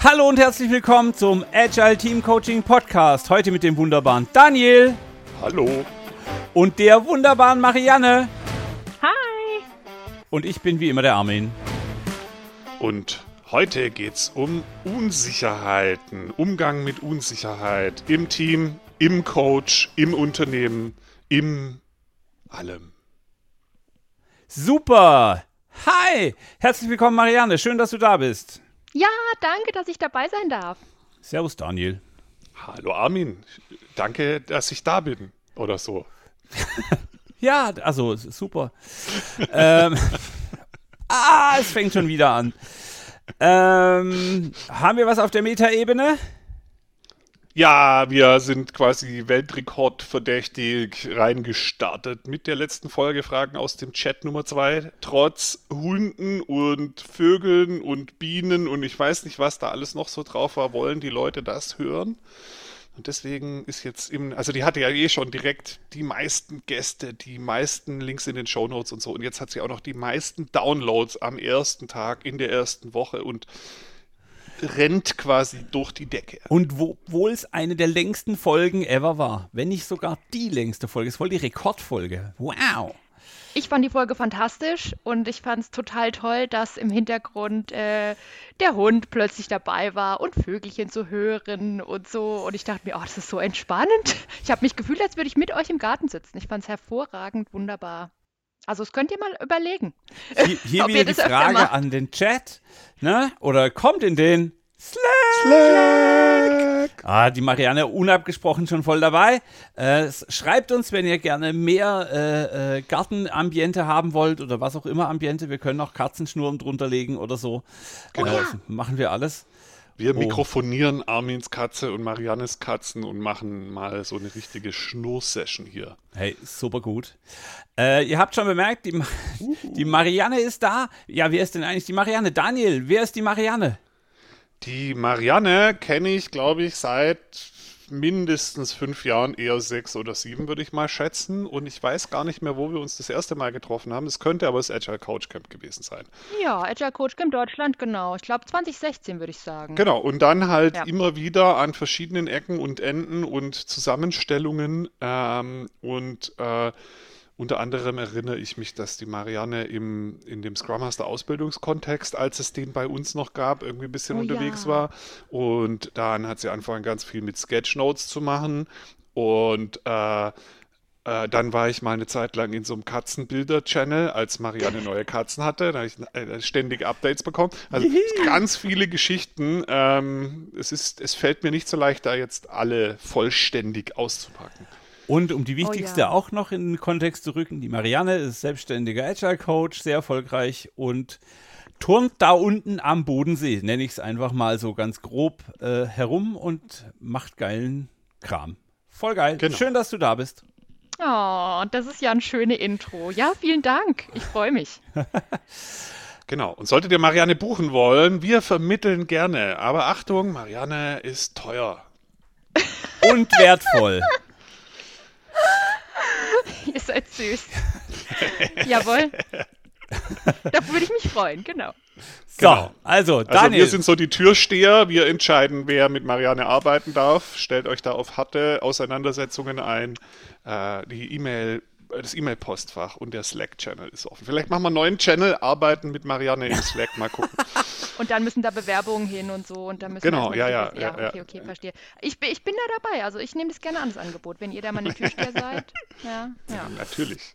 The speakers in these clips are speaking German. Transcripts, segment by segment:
Hallo und herzlich willkommen zum Agile Team Coaching Podcast. Heute mit dem wunderbaren Daniel. Hallo. Und der wunderbaren Marianne. Hi. Und ich bin wie immer der Armin. Und heute geht's um Unsicherheiten, Umgang mit Unsicherheit im Team, im Coach, im Unternehmen, im allem. Super. Hi. Herzlich willkommen, Marianne. Schön, dass du da bist. Ja, danke, dass ich dabei sein darf. Servus, Daniel. Hallo, Armin. Danke, dass ich da bin. Oder so. ja, also super. ähm, ah, es fängt schon wieder an. Ähm, haben wir was auf der Metaebene? Ja, wir sind quasi Weltrekordverdächtig reingestartet mit der letzten Folge Fragen aus dem Chat Nummer 2. Trotz Hunden und Vögeln und Bienen und ich weiß nicht, was da alles noch so drauf war, wollen die Leute das hören. Und deswegen ist jetzt im, also die hatte ja eh schon direkt die meisten Gäste, die meisten Links in den Show Notes und so. Und jetzt hat sie auch noch die meisten Downloads am ersten Tag in der ersten Woche und rennt quasi durch die Decke. Und obwohl es eine der längsten Folgen ever war, wenn nicht sogar die längste Folge, es ist voll die Rekordfolge. Wow. Ich fand die Folge fantastisch und ich fand es total toll, dass im Hintergrund äh, der Hund plötzlich dabei war und Vögelchen zu hören und so. Und ich dachte mir, oh, das ist so entspannend. Ich habe mich gefühlt, als würde ich mit euch im Garten sitzen. Ich fand es hervorragend, wunderbar. Also das könnt ihr mal überlegen. Hier, hier wieder die Frage an den Chat, ne? Oder kommt in den Slack. Slack. Ah, die Marianne unabgesprochen schon voll dabei. Äh, schreibt uns, wenn ihr gerne mehr äh, äh, Gartenambiente haben wollt oder was auch immer Ambiente. Wir können auch Katzenschnurren drunter legen oder so. Genau. Äh, machen wir alles. Wir oh. mikrofonieren Armins Katze und Mariannes Katzen und machen mal so eine richtige Schnurrsession hier. Hey, super gut. Äh, ihr habt schon bemerkt, die, uh. die Marianne ist da. Ja, wer ist denn eigentlich die Marianne? Daniel, wer ist die Marianne? Die Marianne kenne ich, glaube ich, seit mindestens fünf Jahren, eher sechs oder sieben, würde ich mal schätzen. Und ich weiß gar nicht mehr, wo wir uns das erste Mal getroffen haben. Es könnte aber das Agile Coach Camp gewesen sein. Ja, Agile Coach Camp Deutschland, genau. Ich glaube 2016, würde ich sagen. Genau, und dann halt ja. immer wieder an verschiedenen Ecken und Enden und Zusammenstellungen ähm, und äh, unter anderem erinnere ich mich, dass die Marianne im, in dem Scrum Master Ausbildungskontext, als es den bei uns noch gab, irgendwie ein bisschen oh, unterwegs ja. war. Und dann hat sie angefangen, ganz viel mit Sketchnotes zu machen. Und äh, äh, dann war ich mal eine Zeit lang in so einem Katzenbilder-Channel, als Marianne neue Katzen hatte. Da habe ich äh, ständig Updates bekommen. Also ganz viele Geschichten. Ähm, es, ist, es fällt mir nicht so leicht, da jetzt alle vollständig auszupacken. Und um die wichtigste oh, ja. auch noch in den Kontext zu rücken, die Marianne ist selbstständiger Agile Coach, sehr erfolgreich und turnt da unten am Bodensee, nenne ich es einfach mal so ganz grob äh, herum und macht geilen Kram. Voll geil. Genau. Schön, dass du da bist. Oh, das ist ja ein schönes Intro. Ja, vielen Dank. Ich freue mich. Genau. Und solltet ihr Marianne buchen wollen, wir vermitteln gerne. Aber Achtung, Marianne ist teuer. Und wertvoll. Ihr seid süß. Jawohl. da würde ich mich freuen, genau. So, genau. also Daniel. Also wir sind so die Türsteher. Wir entscheiden, wer mit Marianne arbeiten darf. Stellt euch da auf harte Auseinandersetzungen ein. Äh, die E-Mail das E-Mail-Postfach und der Slack-Channel ist offen. Vielleicht machen wir einen neuen Channel, arbeiten mit Marianne im Slack, mal gucken. und dann müssen da Bewerbungen hin und so und dann müssen Genau, ja, ja, ja, ja. Okay, okay, verstehe. Ich, ich bin da dabei, also ich nehme das gerne an, das Angebot, wenn ihr da mal eine Türsteher seid. Ja, ja. Natürlich.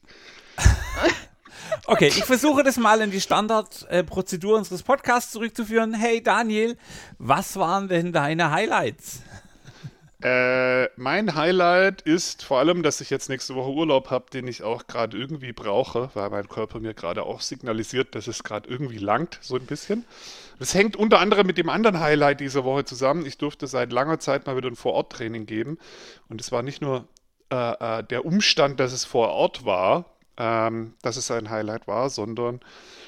Okay, ich versuche das mal in die Standardprozedur unseres Podcasts zurückzuführen. Hey Daniel, was waren denn deine Highlights? Äh, mein Highlight ist vor allem, dass ich jetzt nächste Woche Urlaub habe, den ich auch gerade irgendwie brauche, weil mein Körper mir gerade auch signalisiert, dass es gerade irgendwie langt, so ein bisschen. Das hängt unter anderem mit dem anderen Highlight dieser Woche zusammen. Ich durfte seit langer Zeit mal wieder ein Vororttraining geben. Und es war nicht nur äh, äh, der Umstand, dass es vor Ort war, ähm, dass es ein Highlight war, sondern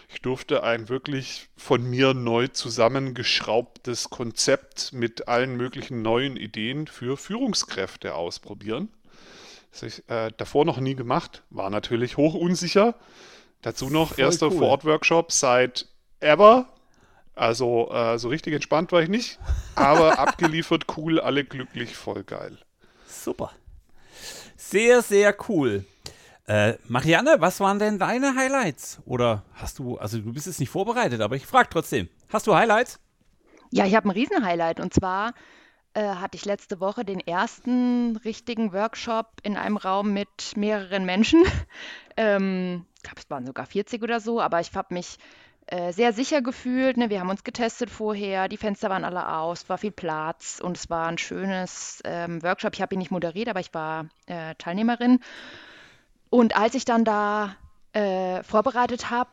ich durfte ein wirklich von mir neu zusammengeschraubtes Konzept mit allen möglichen neuen Ideen für Führungskräfte ausprobieren. Das habe ich äh, davor noch nie gemacht, war natürlich hoch unsicher. Dazu noch Voll erster cool. Vorort-Workshop seit ever. Also äh, so richtig entspannt war ich nicht, aber abgeliefert, cool, alle glücklich, voll geil. Super. Sehr, sehr cool. Äh, Marianne, was waren denn deine Highlights? Oder hast du, also du bist jetzt nicht vorbereitet, aber ich frage trotzdem, hast du Highlights? Ja, ich habe ein Riesen-Highlight und zwar äh, hatte ich letzte Woche den ersten richtigen Workshop in einem Raum mit mehreren Menschen. ähm, ich glaube, es waren sogar 40 oder so, aber ich habe mich äh, sehr sicher gefühlt. Ne? Wir haben uns getestet vorher, die Fenster waren alle aus, war viel Platz und es war ein schönes ähm, Workshop. Ich habe ihn nicht moderiert, aber ich war äh, Teilnehmerin. Und als ich dann da äh, vorbereitet habe,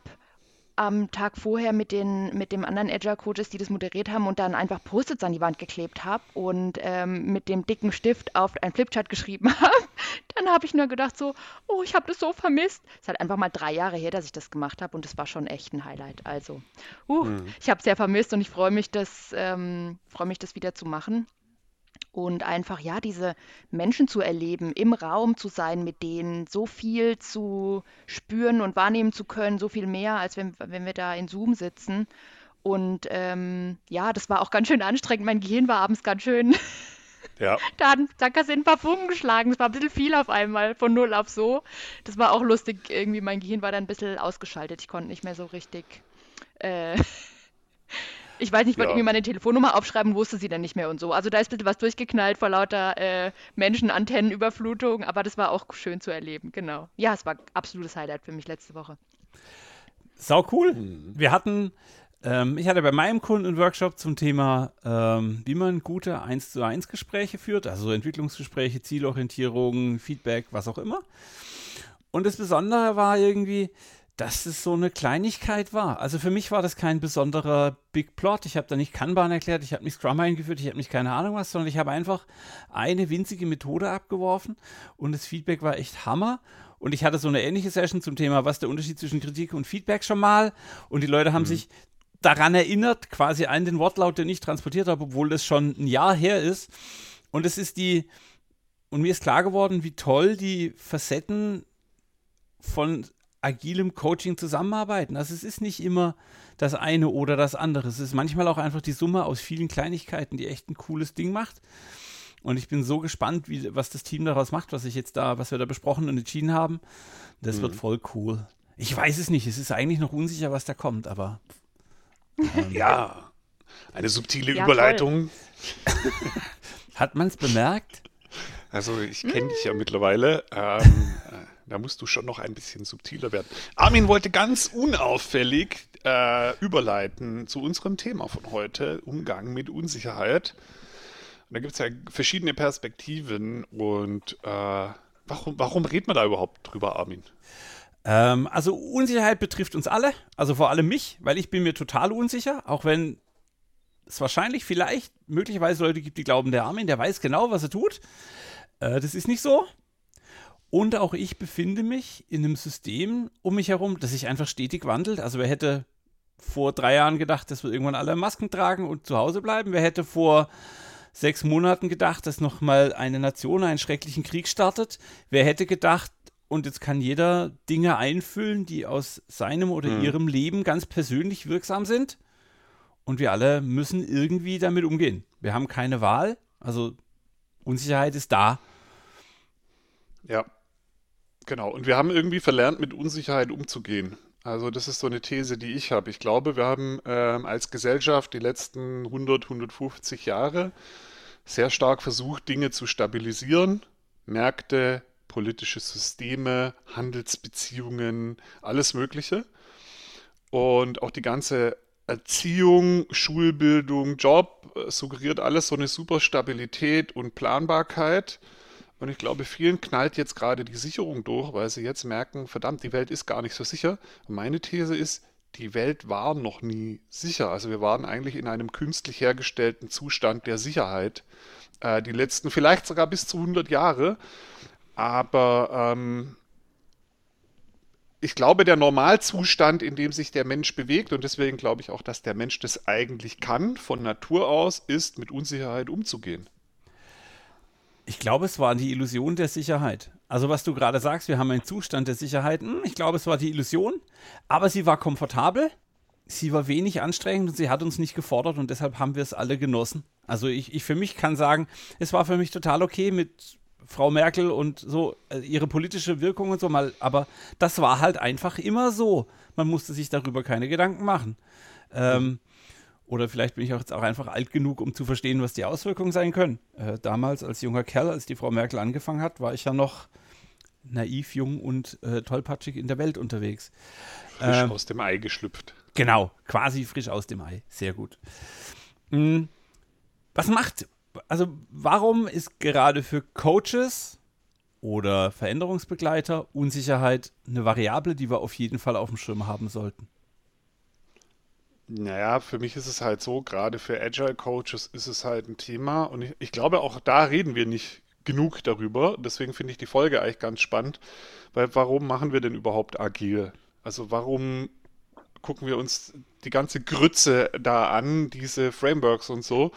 am Tag vorher mit den mit dem anderen Agile Coaches, die das moderiert haben und dann einfach Post-its an die Wand geklebt habe und ähm, mit dem dicken Stift auf ein Flipchart geschrieben habe, dann habe ich nur gedacht so, oh, ich habe das so vermisst. Es ist halt einfach mal drei Jahre her, dass ich das gemacht habe und das war schon echt ein Highlight. Also, uh, mhm. ich habe es sehr vermisst und ich freue mich, das ähm, freue mich, das wieder zu machen und einfach ja diese Menschen zu erleben, im Raum zu sein mit denen, so viel zu spüren und wahrnehmen zu können, so viel mehr, als wenn, wenn wir da in Zoom sitzen. Und ähm, ja, das war auch ganz schön anstrengend. Mein Gehirn war abends ganz schön. Ja. da hat Sackers in ein paar Funken geschlagen. Es war ein bisschen viel auf einmal, von null auf so. Das war auch lustig. Irgendwie, mein Gehirn war dann ein bisschen ausgeschaltet. Ich konnte nicht mehr so richtig äh, ich weiß nicht, ich wollte ja. irgendwie meine Telefonnummer aufschreiben, wusste sie dann nicht mehr und so. Also da ist ein bisschen was durchgeknallt vor lauter äh, Menschenantennenüberflutung, aber das war auch schön zu erleben, genau. Ja, es war absolutes Highlight für mich letzte Woche. Sau cool. Mhm. Wir hatten, ähm, ich hatte bei meinem Kunden einen Workshop zum Thema, ähm, wie man gute 1 zu 1 Gespräche führt, also Entwicklungsgespräche, Zielorientierung, Feedback, was auch immer. Und das Besondere war irgendwie, dass es so eine Kleinigkeit war. Also für mich war das kein besonderer Big Plot. Ich habe da nicht Kanban erklärt, ich habe nicht Scrum eingeführt, ich habe nicht keine Ahnung was, sondern ich habe einfach eine winzige Methode abgeworfen und das Feedback war echt Hammer. Und ich hatte so eine ähnliche Session zum Thema, was der Unterschied zwischen Kritik und Feedback schon mal. Und die Leute haben mhm. sich daran erinnert, quasi an den Wortlaut, den ich transportiert habe, obwohl das schon ein Jahr her ist. Und es ist die, und mir ist klar geworden, wie toll die Facetten von agilem Coaching zusammenarbeiten. Also es ist nicht immer das eine oder das andere. Es ist manchmal auch einfach die Summe aus vielen Kleinigkeiten, die echt ein cooles Ding macht. Und ich bin so gespannt, wie, was das Team daraus macht, was ich jetzt da, was wir da besprochen und entschieden haben. Das mhm. wird voll cool. Ich weiß es nicht. Es ist eigentlich noch unsicher, was da kommt, aber. Ähm, ja, eine subtile ja, Überleitung. Hat man es bemerkt? Also ich kenne dich ja mittlerweile. Ähm, da musst du schon noch ein bisschen subtiler werden. Armin wollte ganz unauffällig äh, überleiten zu unserem Thema von heute, Umgang mit Unsicherheit. Und da gibt es ja verschiedene Perspektiven. Und äh, warum, warum redet man da überhaupt drüber, Armin? Ähm, also Unsicherheit betrifft uns alle, also vor allem mich, weil ich bin mir total unsicher, auch wenn es wahrscheinlich vielleicht möglicherweise Leute gibt, die glauben, der Armin, der weiß genau, was er tut. Äh, das ist nicht so. Und auch ich befinde mich in einem System um mich herum, das sich einfach stetig wandelt. Also wer hätte vor drei Jahren gedacht, dass wir irgendwann alle Masken tragen und zu Hause bleiben? Wer hätte vor sechs Monaten gedacht, dass nochmal eine Nation einen schrecklichen Krieg startet? Wer hätte gedacht, und jetzt kann jeder Dinge einfüllen, die aus seinem oder mhm. ihrem Leben ganz persönlich wirksam sind? Und wir alle müssen irgendwie damit umgehen. Wir haben keine Wahl. Also Unsicherheit ist da. Ja, Genau, und wir haben irgendwie verlernt, mit Unsicherheit umzugehen. Also das ist so eine These, die ich habe. Ich glaube, wir haben ähm, als Gesellschaft die letzten 100, 150 Jahre sehr stark versucht, Dinge zu stabilisieren. Märkte, politische Systeme, Handelsbeziehungen, alles Mögliche. Und auch die ganze Erziehung, Schulbildung, Job äh, suggeriert alles so eine super Stabilität und Planbarkeit. Und ich glaube, vielen knallt jetzt gerade die Sicherung durch, weil sie jetzt merken, verdammt, die Welt ist gar nicht so sicher. Und meine These ist, die Welt war noch nie sicher. Also wir waren eigentlich in einem künstlich hergestellten Zustand der Sicherheit. Äh, die letzten vielleicht sogar bis zu 100 Jahre. Aber ähm, ich glaube, der Normalzustand, in dem sich der Mensch bewegt, und deswegen glaube ich auch, dass der Mensch das eigentlich kann, von Natur aus, ist, mit Unsicherheit umzugehen. Ich glaube, es war die Illusion der Sicherheit. Also was du gerade sagst, wir haben einen Zustand der Sicherheit. Hm, ich glaube, es war die Illusion, aber sie war komfortabel sie war wenig anstrengend und sie hat uns nicht gefordert und deshalb haben wir es alle genossen. Also ich, ich für mich kann sagen, es war für mich total okay mit Frau Merkel und so äh, ihre politische Wirkung und so mal, aber das war halt einfach immer so. Man musste sich darüber keine Gedanken machen. Ähm, oder vielleicht bin ich auch jetzt auch einfach alt genug, um zu verstehen, was die Auswirkungen sein können. Äh, damals als junger Kerl, als die Frau Merkel angefangen hat, war ich ja noch naiv, jung und äh, tollpatschig in der Welt unterwegs. Frisch ähm, aus dem Ei geschlüpft. Genau, quasi frisch aus dem Ei. Sehr gut. Mhm. Was macht, also warum ist gerade für Coaches oder Veränderungsbegleiter Unsicherheit eine Variable, die wir auf jeden Fall auf dem Schirm haben sollten? Naja, für mich ist es halt so, gerade für Agile Coaches ist es halt ein Thema und ich, ich glaube auch da reden wir nicht genug darüber. Deswegen finde ich die Folge eigentlich ganz spannend, weil warum machen wir denn überhaupt agil? Also warum gucken wir uns die ganze Grütze da an, diese Frameworks und so?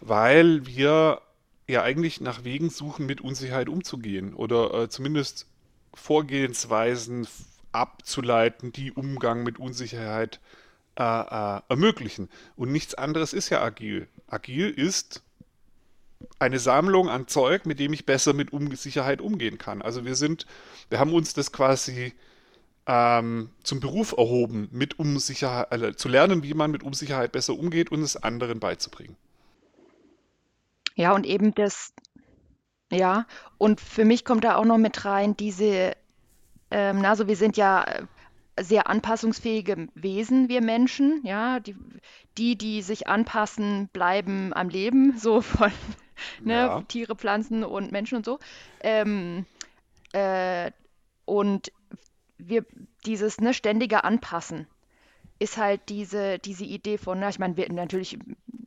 Weil wir ja eigentlich nach Wegen suchen, mit Unsicherheit umzugehen oder äh, zumindest Vorgehensweisen abzuleiten, die Umgang mit Unsicherheit äh, ermöglichen. Und nichts anderes ist ja agil. Agil ist eine Sammlung an Zeug, mit dem ich besser mit Unsicherheit umgehen kann. Also wir sind, wir haben uns das quasi ähm, zum Beruf erhoben, mit Unsicherheit, also zu lernen, wie man mit Unsicherheit besser umgeht und es anderen beizubringen. Ja, und eben das, ja, und für mich kommt da auch noch mit rein, diese, ähm, also wir sind ja sehr anpassungsfähige Wesen, wir Menschen, ja, die, die, die sich anpassen, bleiben am Leben, so von ne, ja. Tiere, Pflanzen und Menschen und so. Ähm, äh, und wir, dieses ne, ständige Anpassen ist halt diese, diese Idee von, na, ich meine, natürlich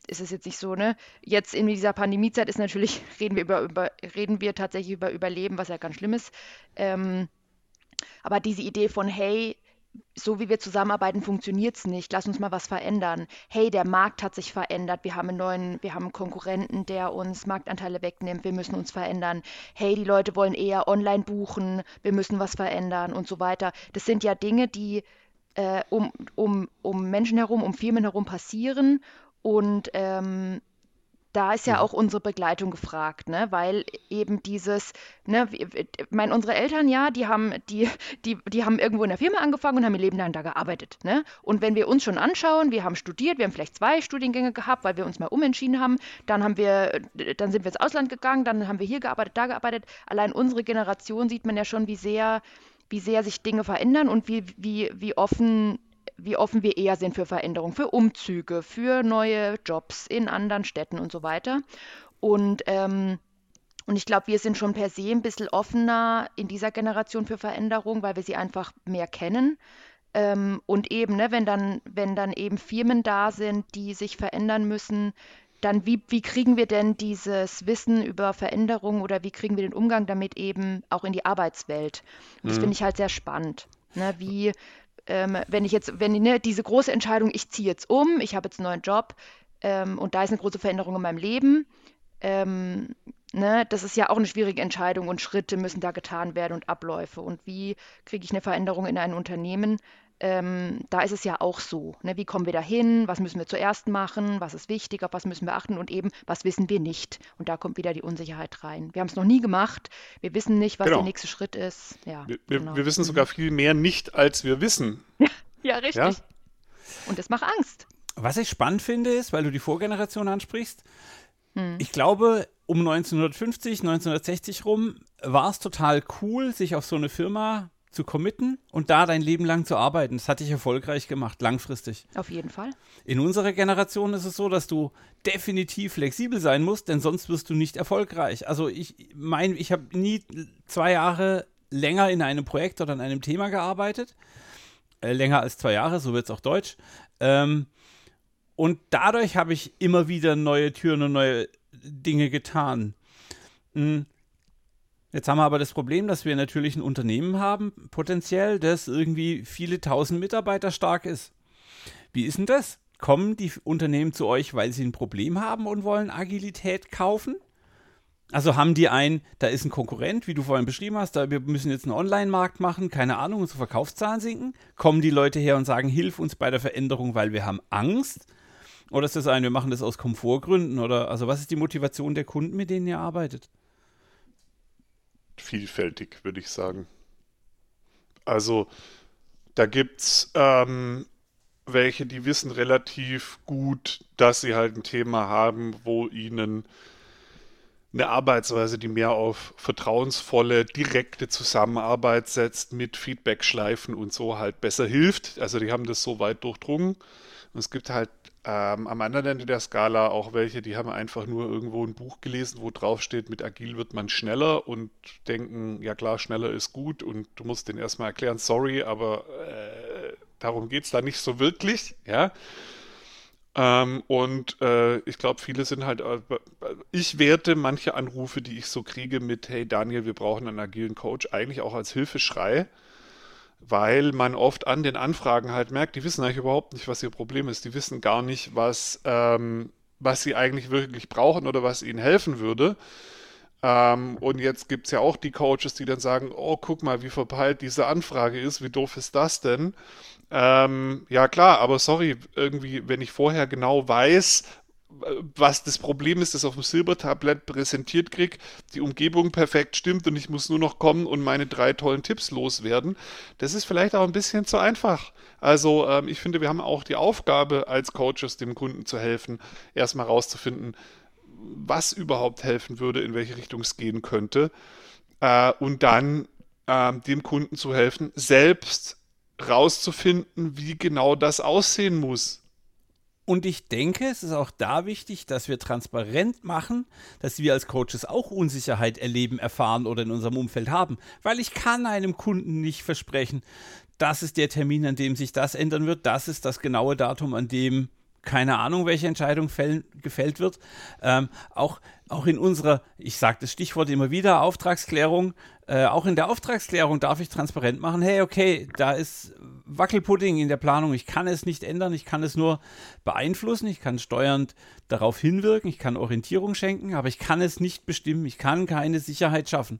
ist es jetzt nicht so, ne? Jetzt in dieser Pandemiezeit ist natürlich, reden wir über, über reden wir tatsächlich über Überleben, was ja ganz schlimm ist. Ähm, aber diese Idee von, hey, so wie wir zusammenarbeiten, funktioniert es nicht. Lass uns mal was verändern. Hey, der Markt hat sich verändert. Wir haben einen neuen, wir haben einen Konkurrenten, der uns Marktanteile wegnimmt. Wir müssen uns verändern. Hey, die Leute wollen eher online buchen. Wir müssen was verändern und so weiter. Das sind ja Dinge, die äh, um, um, um Menschen herum, um Firmen herum passieren. Und ähm, da ist ja auch unsere Begleitung gefragt, ne? weil eben dieses, ne, mein, unsere Eltern, ja, die haben, die, die, die haben irgendwo in der Firma angefangen und haben ihr Leben lang da gearbeitet. Ne? Und wenn wir uns schon anschauen, wir haben studiert, wir haben vielleicht zwei Studiengänge gehabt, weil wir uns mal umentschieden haben, dann haben wir, dann sind wir ins Ausland gegangen, dann haben wir hier gearbeitet, da gearbeitet. Allein unsere Generation sieht man ja schon, wie sehr, wie sehr sich Dinge verändern und wie, wie, wie offen wie offen wir eher sind für Veränderungen, für Umzüge, für neue Jobs in anderen Städten und so weiter. Und, ähm, und ich glaube, wir sind schon per se ein bisschen offener in dieser Generation für Veränderung, weil wir sie einfach mehr kennen. Ähm, und eben, ne, wenn dann, wenn dann eben Firmen da sind, die sich verändern müssen, dann wie, wie kriegen wir denn dieses Wissen über Veränderung oder wie kriegen wir den Umgang damit eben auch in die Arbeitswelt? Und das mhm. finde ich halt sehr spannend. Ne, wie, ähm, wenn ich jetzt, wenn ne, diese große Entscheidung, ich ziehe jetzt um, ich habe jetzt einen neuen Job ähm, und da ist eine große Veränderung in meinem Leben, ähm, ne, das ist ja auch eine schwierige Entscheidung und Schritte müssen da getan werden und Abläufe. Und wie kriege ich eine Veränderung in ein Unternehmen? Ähm, da ist es ja auch so. Ne? Wie kommen wir da hin? Was müssen wir zuerst machen? Was ist wichtig? Auf was müssen wir achten? Und eben, was wissen wir nicht? Und da kommt wieder die Unsicherheit rein. Wir haben es noch nie gemacht. Wir wissen nicht, was genau. der nächste Schritt ist. Ja, wir, genau. wir, wissen sogar mhm. viel mehr nicht, als wir wissen. ja, richtig. Ja? Und das macht Angst. Was ich spannend finde, ist, weil du die Vorgeneration ansprichst, hm. ich glaube, um 1950, 1960 rum war es total cool, sich auf so eine Firma zu committen und da dein Leben lang zu arbeiten. Das hat dich erfolgreich gemacht, langfristig. Auf jeden Fall. In unserer Generation ist es so, dass du definitiv flexibel sein musst, denn sonst wirst du nicht erfolgreich. Also ich meine, ich habe nie zwei Jahre länger in einem Projekt oder an einem Thema gearbeitet. Äh, länger als zwei Jahre, so wird es auch Deutsch. Ähm, und dadurch habe ich immer wieder neue Türen und neue Dinge getan. Mhm Jetzt haben wir aber das Problem, dass wir natürlich ein Unternehmen haben, potenziell, das irgendwie viele tausend Mitarbeiter stark ist. Wie ist denn das? Kommen die Unternehmen zu euch, weil sie ein Problem haben und wollen Agilität kaufen? Also haben die ein, da ist ein Konkurrent, wie du vorhin beschrieben hast, da wir müssen jetzt einen Online-Markt machen, keine Ahnung, unsere Verkaufszahlen sinken. Kommen die Leute her und sagen, hilf uns bei der Veränderung, weil wir haben Angst? Oder ist das ein, wir machen das aus Komfortgründen? Oder also was ist die Motivation der Kunden, mit denen ihr arbeitet? Vielfältig, würde ich sagen. Also da gibt es ähm, welche, die wissen relativ gut, dass sie halt ein Thema haben, wo ihnen eine Arbeitsweise, die mehr auf vertrauensvolle, direkte Zusammenarbeit setzt mit Feedback-Schleifen und so halt besser hilft. Also die haben das so weit durchdrungen. Und es gibt halt ähm, am anderen Ende der Skala auch welche, die haben einfach nur irgendwo ein Buch gelesen, wo drauf steht, mit Agil wird man schneller und denken, ja klar, schneller ist gut und du musst den erstmal erklären, sorry, aber äh, darum geht es da nicht so wirklich, ja. Ähm, und äh, ich glaube, viele sind halt, äh, ich werte manche Anrufe, die ich so kriege mit, hey Daniel, wir brauchen einen agilen Coach, eigentlich auch als Hilfeschrei, weil man oft an den Anfragen halt merkt, die wissen eigentlich überhaupt nicht, was ihr Problem ist. Die wissen gar nicht, was, ähm, was sie eigentlich wirklich brauchen oder was ihnen helfen würde. Ähm, und jetzt gibt es ja auch die Coaches, die dann sagen, oh, guck mal, wie verpeilt diese Anfrage ist, wie doof ist das denn? Ähm, ja klar, aber sorry, irgendwie, wenn ich vorher genau weiß, was das Problem ist, das auf dem Silbertablett präsentiert kriege, die Umgebung perfekt stimmt und ich muss nur noch kommen und meine drei tollen Tipps loswerden. Das ist vielleicht auch ein bisschen zu einfach. Also ähm, ich finde, wir haben auch die Aufgabe als Coaches, dem Kunden zu helfen, erstmal rauszufinden, was überhaupt helfen würde, in welche Richtung es gehen könnte äh, und dann äh, dem Kunden zu helfen, selbst rauszufinden, wie genau das aussehen muss. Und ich denke, es ist auch da wichtig, dass wir transparent machen, dass wir als Coaches auch Unsicherheit erleben, erfahren oder in unserem Umfeld haben. Weil ich kann einem Kunden nicht versprechen, das ist der Termin, an dem sich das ändern wird, das ist das genaue Datum, an dem keine Ahnung, welche Entscheidung fällen, gefällt wird. Ähm, auch, auch in unserer, ich sage das Stichwort immer wieder, Auftragsklärung, äh, auch in der Auftragsklärung darf ich transparent machen, hey, okay, da ist Wackelpudding in der Planung, ich kann es nicht ändern, ich kann es nur beeinflussen, ich kann steuernd darauf hinwirken, ich kann Orientierung schenken, aber ich kann es nicht bestimmen, ich kann keine Sicherheit schaffen.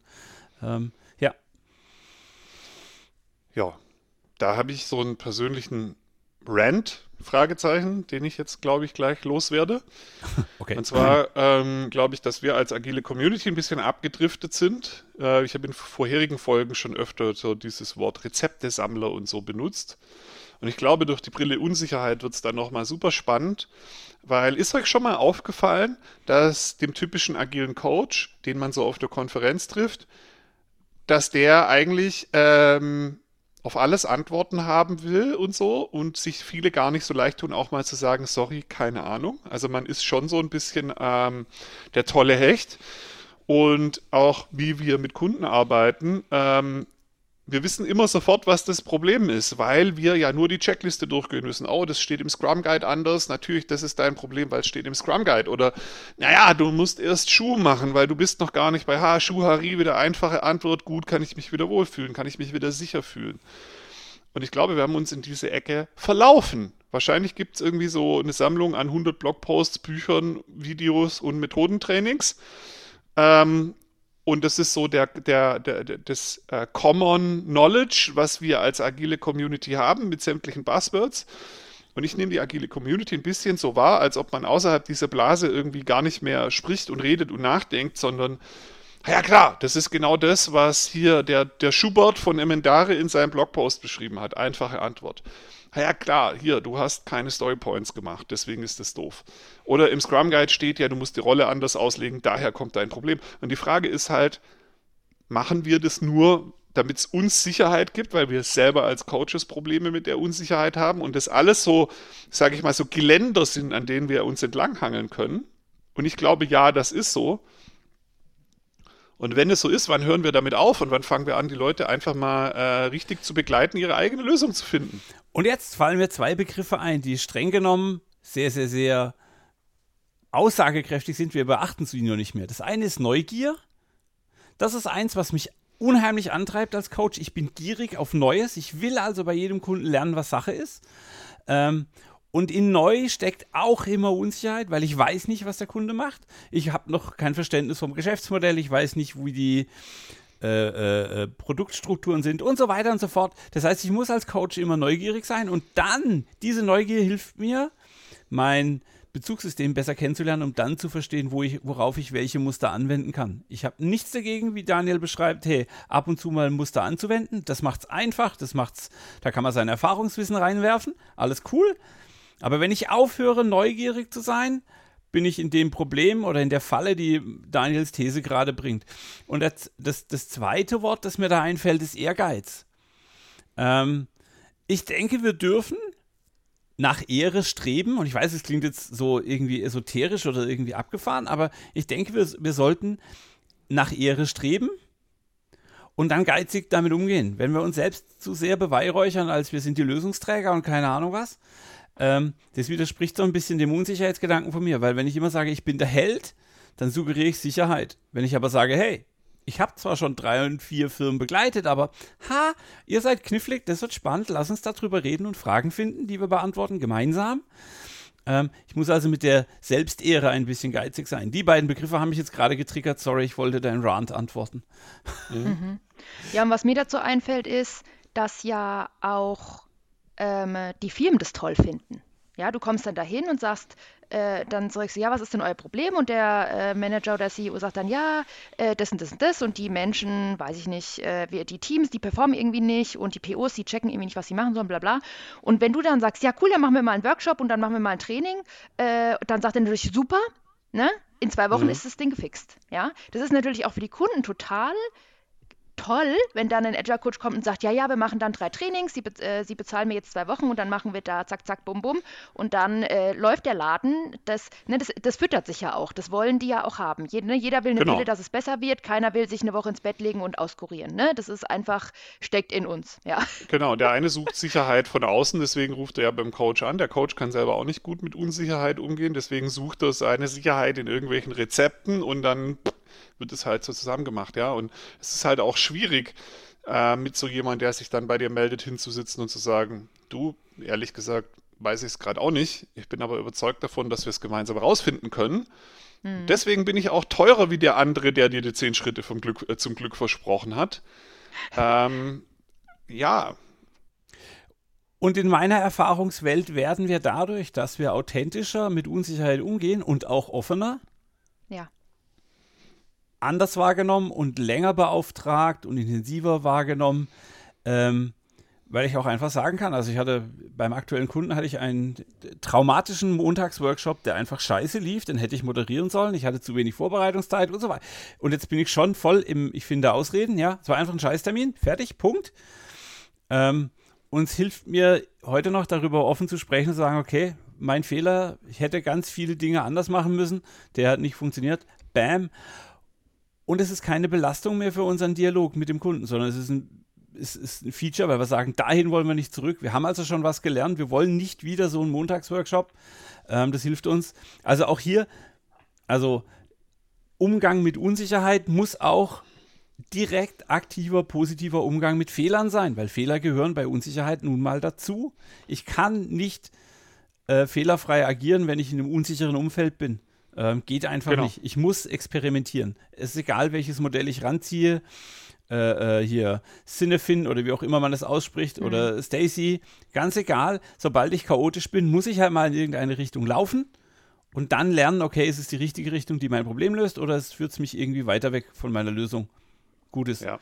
Ähm, ja. Ja, da habe ich so einen persönlichen Rant, Fragezeichen, den ich jetzt, glaube ich, gleich loswerde. Okay. Und zwar ähm, glaube ich, dass wir als agile Community ein bisschen abgedriftet sind. Äh, ich habe in vorherigen Folgen schon öfter so dieses Wort Rezeptesammler und so benutzt. Und ich glaube, durch die Brille Unsicherheit wird es dann nochmal super spannend, weil ist euch schon mal aufgefallen, dass dem typischen agilen Coach, den man so auf der Konferenz trifft, dass der eigentlich ähm, auf alles Antworten haben will und so und sich viele gar nicht so leicht tun, auch mal zu sagen, sorry, keine Ahnung. Also man ist schon so ein bisschen ähm, der tolle Hecht. Und auch wie wir mit Kunden arbeiten, ähm, wir wissen immer sofort, was das Problem ist, weil wir ja nur die Checkliste durchgehen müssen. Oh, das steht im Scrum Guide anders. Natürlich, das ist dein Problem, weil es steht im Scrum Guide. Oder, naja, du musst erst Schuh machen, weil du bist noch gar nicht bei Ha, Schuh, Hari, wieder einfache Antwort. Gut, kann ich mich wieder wohlfühlen, kann ich mich wieder sicher fühlen. Und ich glaube, wir haben uns in diese Ecke verlaufen. Wahrscheinlich gibt es irgendwie so eine Sammlung an 100 Blogposts, Büchern, Videos und Methodentrainings. Ähm, und das ist so der, der, der, das äh, Common Knowledge, was wir als agile Community haben mit sämtlichen Buzzwords. Und ich nehme die agile Community ein bisschen so wahr, als ob man außerhalb dieser Blase irgendwie gar nicht mehr spricht und redet und nachdenkt, sondern, ja klar, das ist genau das, was hier der, der Schubert von Emendare in seinem Blogpost beschrieben hat. Einfache Antwort ja klar, hier, du hast keine Storypoints gemacht, deswegen ist das doof. Oder im Scrum Guide steht ja, du musst die Rolle anders auslegen, daher kommt dein Problem. Und die Frage ist halt, machen wir das nur, damit es uns Sicherheit gibt, weil wir selber als Coaches Probleme mit der Unsicherheit haben und das alles so, sage ich mal, so Geländer sind, an denen wir uns entlanghangeln können. Und ich glaube, ja, das ist so. Und wenn es so ist, wann hören wir damit auf und wann fangen wir an, die Leute einfach mal äh, richtig zu begleiten, ihre eigene Lösung zu finden? Und jetzt fallen mir zwei Begriffe ein, die streng genommen sehr, sehr, sehr aussagekräftig sind. Wir beachten sie nur nicht mehr. Das eine ist Neugier. Das ist eins, was mich unheimlich antreibt als Coach. Ich bin gierig auf Neues. Ich will also bei jedem Kunden lernen, was Sache ist. Ähm, Und in neu steckt auch immer Unsicherheit, weil ich weiß nicht, was der Kunde macht. Ich habe noch kein Verständnis vom Geschäftsmodell. Ich weiß nicht, wie die äh, äh, Produktstrukturen sind und so weiter und so fort. Das heißt, ich muss als Coach immer neugierig sein und dann, diese Neugier hilft mir, mein Bezugssystem besser kennenzulernen, um dann zu verstehen, wo ich, worauf ich welche Muster anwenden kann. Ich habe nichts dagegen, wie Daniel beschreibt, hey, ab und zu mal ein Muster anzuwenden. Das macht es einfach, das macht's, da kann man sein Erfahrungswissen reinwerfen, alles cool. Aber wenn ich aufhöre, neugierig zu sein, bin ich in dem Problem oder in der Falle, die Daniels These gerade bringt. Und das, das, das zweite Wort, das mir da einfällt, ist Ehrgeiz. Ähm, ich denke, wir dürfen nach Ehre streben. Und ich weiß, es klingt jetzt so irgendwie esoterisch oder irgendwie abgefahren, aber ich denke, wir, wir sollten nach Ehre streben und dann geizig damit umgehen. Wenn wir uns selbst zu sehr beweihräuchern, als wir sind die Lösungsträger und keine Ahnung was, ähm, das widerspricht so ein bisschen dem Unsicherheitsgedanken von mir, weil wenn ich immer sage, ich bin der Held, dann suggeriere ich Sicherheit. Wenn ich aber sage, hey, ich habe zwar schon drei und vier Firmen begleitet, aber ha, ihr seid knifflig, das wird spannend, lass uns darüber reden und Fragen finden, die wir beantworten, gemeinsam. Ähm, ich muss also mit der Selbstehre ein bisschen geizig sein. Die beiden Begriffe haben mich jetzt gerade getriggert, sorry, ich wollte deinen Rant antworten. Mhm. Ja, und was mir dazu einfällt, ist, dass ja auch ähm, die Firmen das toll finden. Ja, du kommst dann dahin und sagst, äh, dann sagst du, ja, was ist denn euer Problem? Und der äh, Manager oder CEO sagt dann, ja, äh, das und das und das. Und die Menschen, weiß ich nicht, äh, wir, die Teams, die performen irgendwie nicht und die POs, die checken irgendwie nicht, was sie machen sollen, bla bla. Und wenn du dann sagst, ja, cool, dann machen wir mal einen Workshop und dann machen wir mal ein Training, äh, dann sagt er natürlich, super, ne? In zwei Wochen mhm. ist das Ding gefixt. Ja, das ist natürlich auch für die Kunden total toll, wenn dann ein Agile Coach kommt und sagt, ja, ja, wir machen dann drei Trainings, Sie, äh, Sie bezahlen mir jetzt zwei Wochen und dann machen wir da zack, zack, bum, bum und dann äh, läuft der Laden. Das, ne, das, das, füttert sich ja auch, das wollen die ja auch haben. Jed, ne, jeder will eine genau. Wille, dass es besser wird, keiner will sich eine Woche ins Bett legen und auskurieren. Ne? Das ist einfach, steckt in uns. Ja. Genau, der eine sucht Sicherheit von außen, deswegen ruft er ja beim Coach an. Der Coach kann selber auch nicht gut mit Unsicherheit umgehen, deswegen sucht er seine Sicherheit in irgendwelchen Rezepten und dann wird es halt so zusammen gemacht, ja. Und es ist halt auch schwierig, äh, mit so jemandem, der sich dann bei dir meldet, hinzusitzen und zu sagen, du, ehrlich gesagt, weiß ich es gerade auch nicht. Ich bin aber überzeugt davon, dass wir es gemeinsam rausfinden können. Hm. Deswegen bin ich auch teurer wie der andere, der dir die zehn Schritte vom Glück, äh, zum Glück versprochen hat. Ähm, ja. Und in meiner Erfahrungswelt werden wir dadurch, dass wir authentischer mit Unsicherheit umgehen und auch offener, ja anders wahrgenommen und länger beauftragt und intensiver wahrgenommen, ähm, weil ich auch einfach sagen kann, also ich hatte beim aktuellen Kunden hatte ich einen traumatischen Montagsworkshop, der einfach scheiße lief, den hätte ich moderieren sollen, ich hatte zu wenig Vorbereitungszeit und so weiter. Und jetzt bin ich schon voll im, ich finde, Ausreden, ja, es war einfach ein Scheißtermin, fertig, Punkt. Ähm, und es hilft mir heute noch darüber offen zu sprechen und zu sagen, okay, mein Fehler, ich hätte ganz viele Dinge anders machen müssen, der hat nicht funktioniert, bam. Und es ist keine Belastung mehr für unseren Dialog mit dem Kunden, sondern es ist ein, es ist ein Feature, weil wir sagen, dahin wollen wir nicht zurück. Wir haben also schon was gelernt. Wir wollen nicht wieder so einen Montagsworkshop. Ähm, das hilft uns. Also auch hier, also Umgang mit Unsicherheit muss auch direkt aktiver, positiver Umgang mit Fehlern sein, weil Fehler gehören bei Unsicherheit nun mal dazu. Ich kann nicht äh, fehlerfrei agieren, wenn ich in einem unsicheren Umfeld bin. Ähm, geht einfach genau. nicht. Ich muss experimentieren. Es ist egal, welches Modell ich ranziehe. Äh, äh, hier Cinefin oder wie auch immer man das ausspricht mhm. oder Stacy, ganz egal. Sobald ich chaotisch bin, muss ich halt mal in irgendeine Richtung laufen und dann lernen, okay, ist es die richtige Richtung, die mein Problem löst oder es führt mich irgendwie weiter weg von meiner Lösung. Gutes. Ja.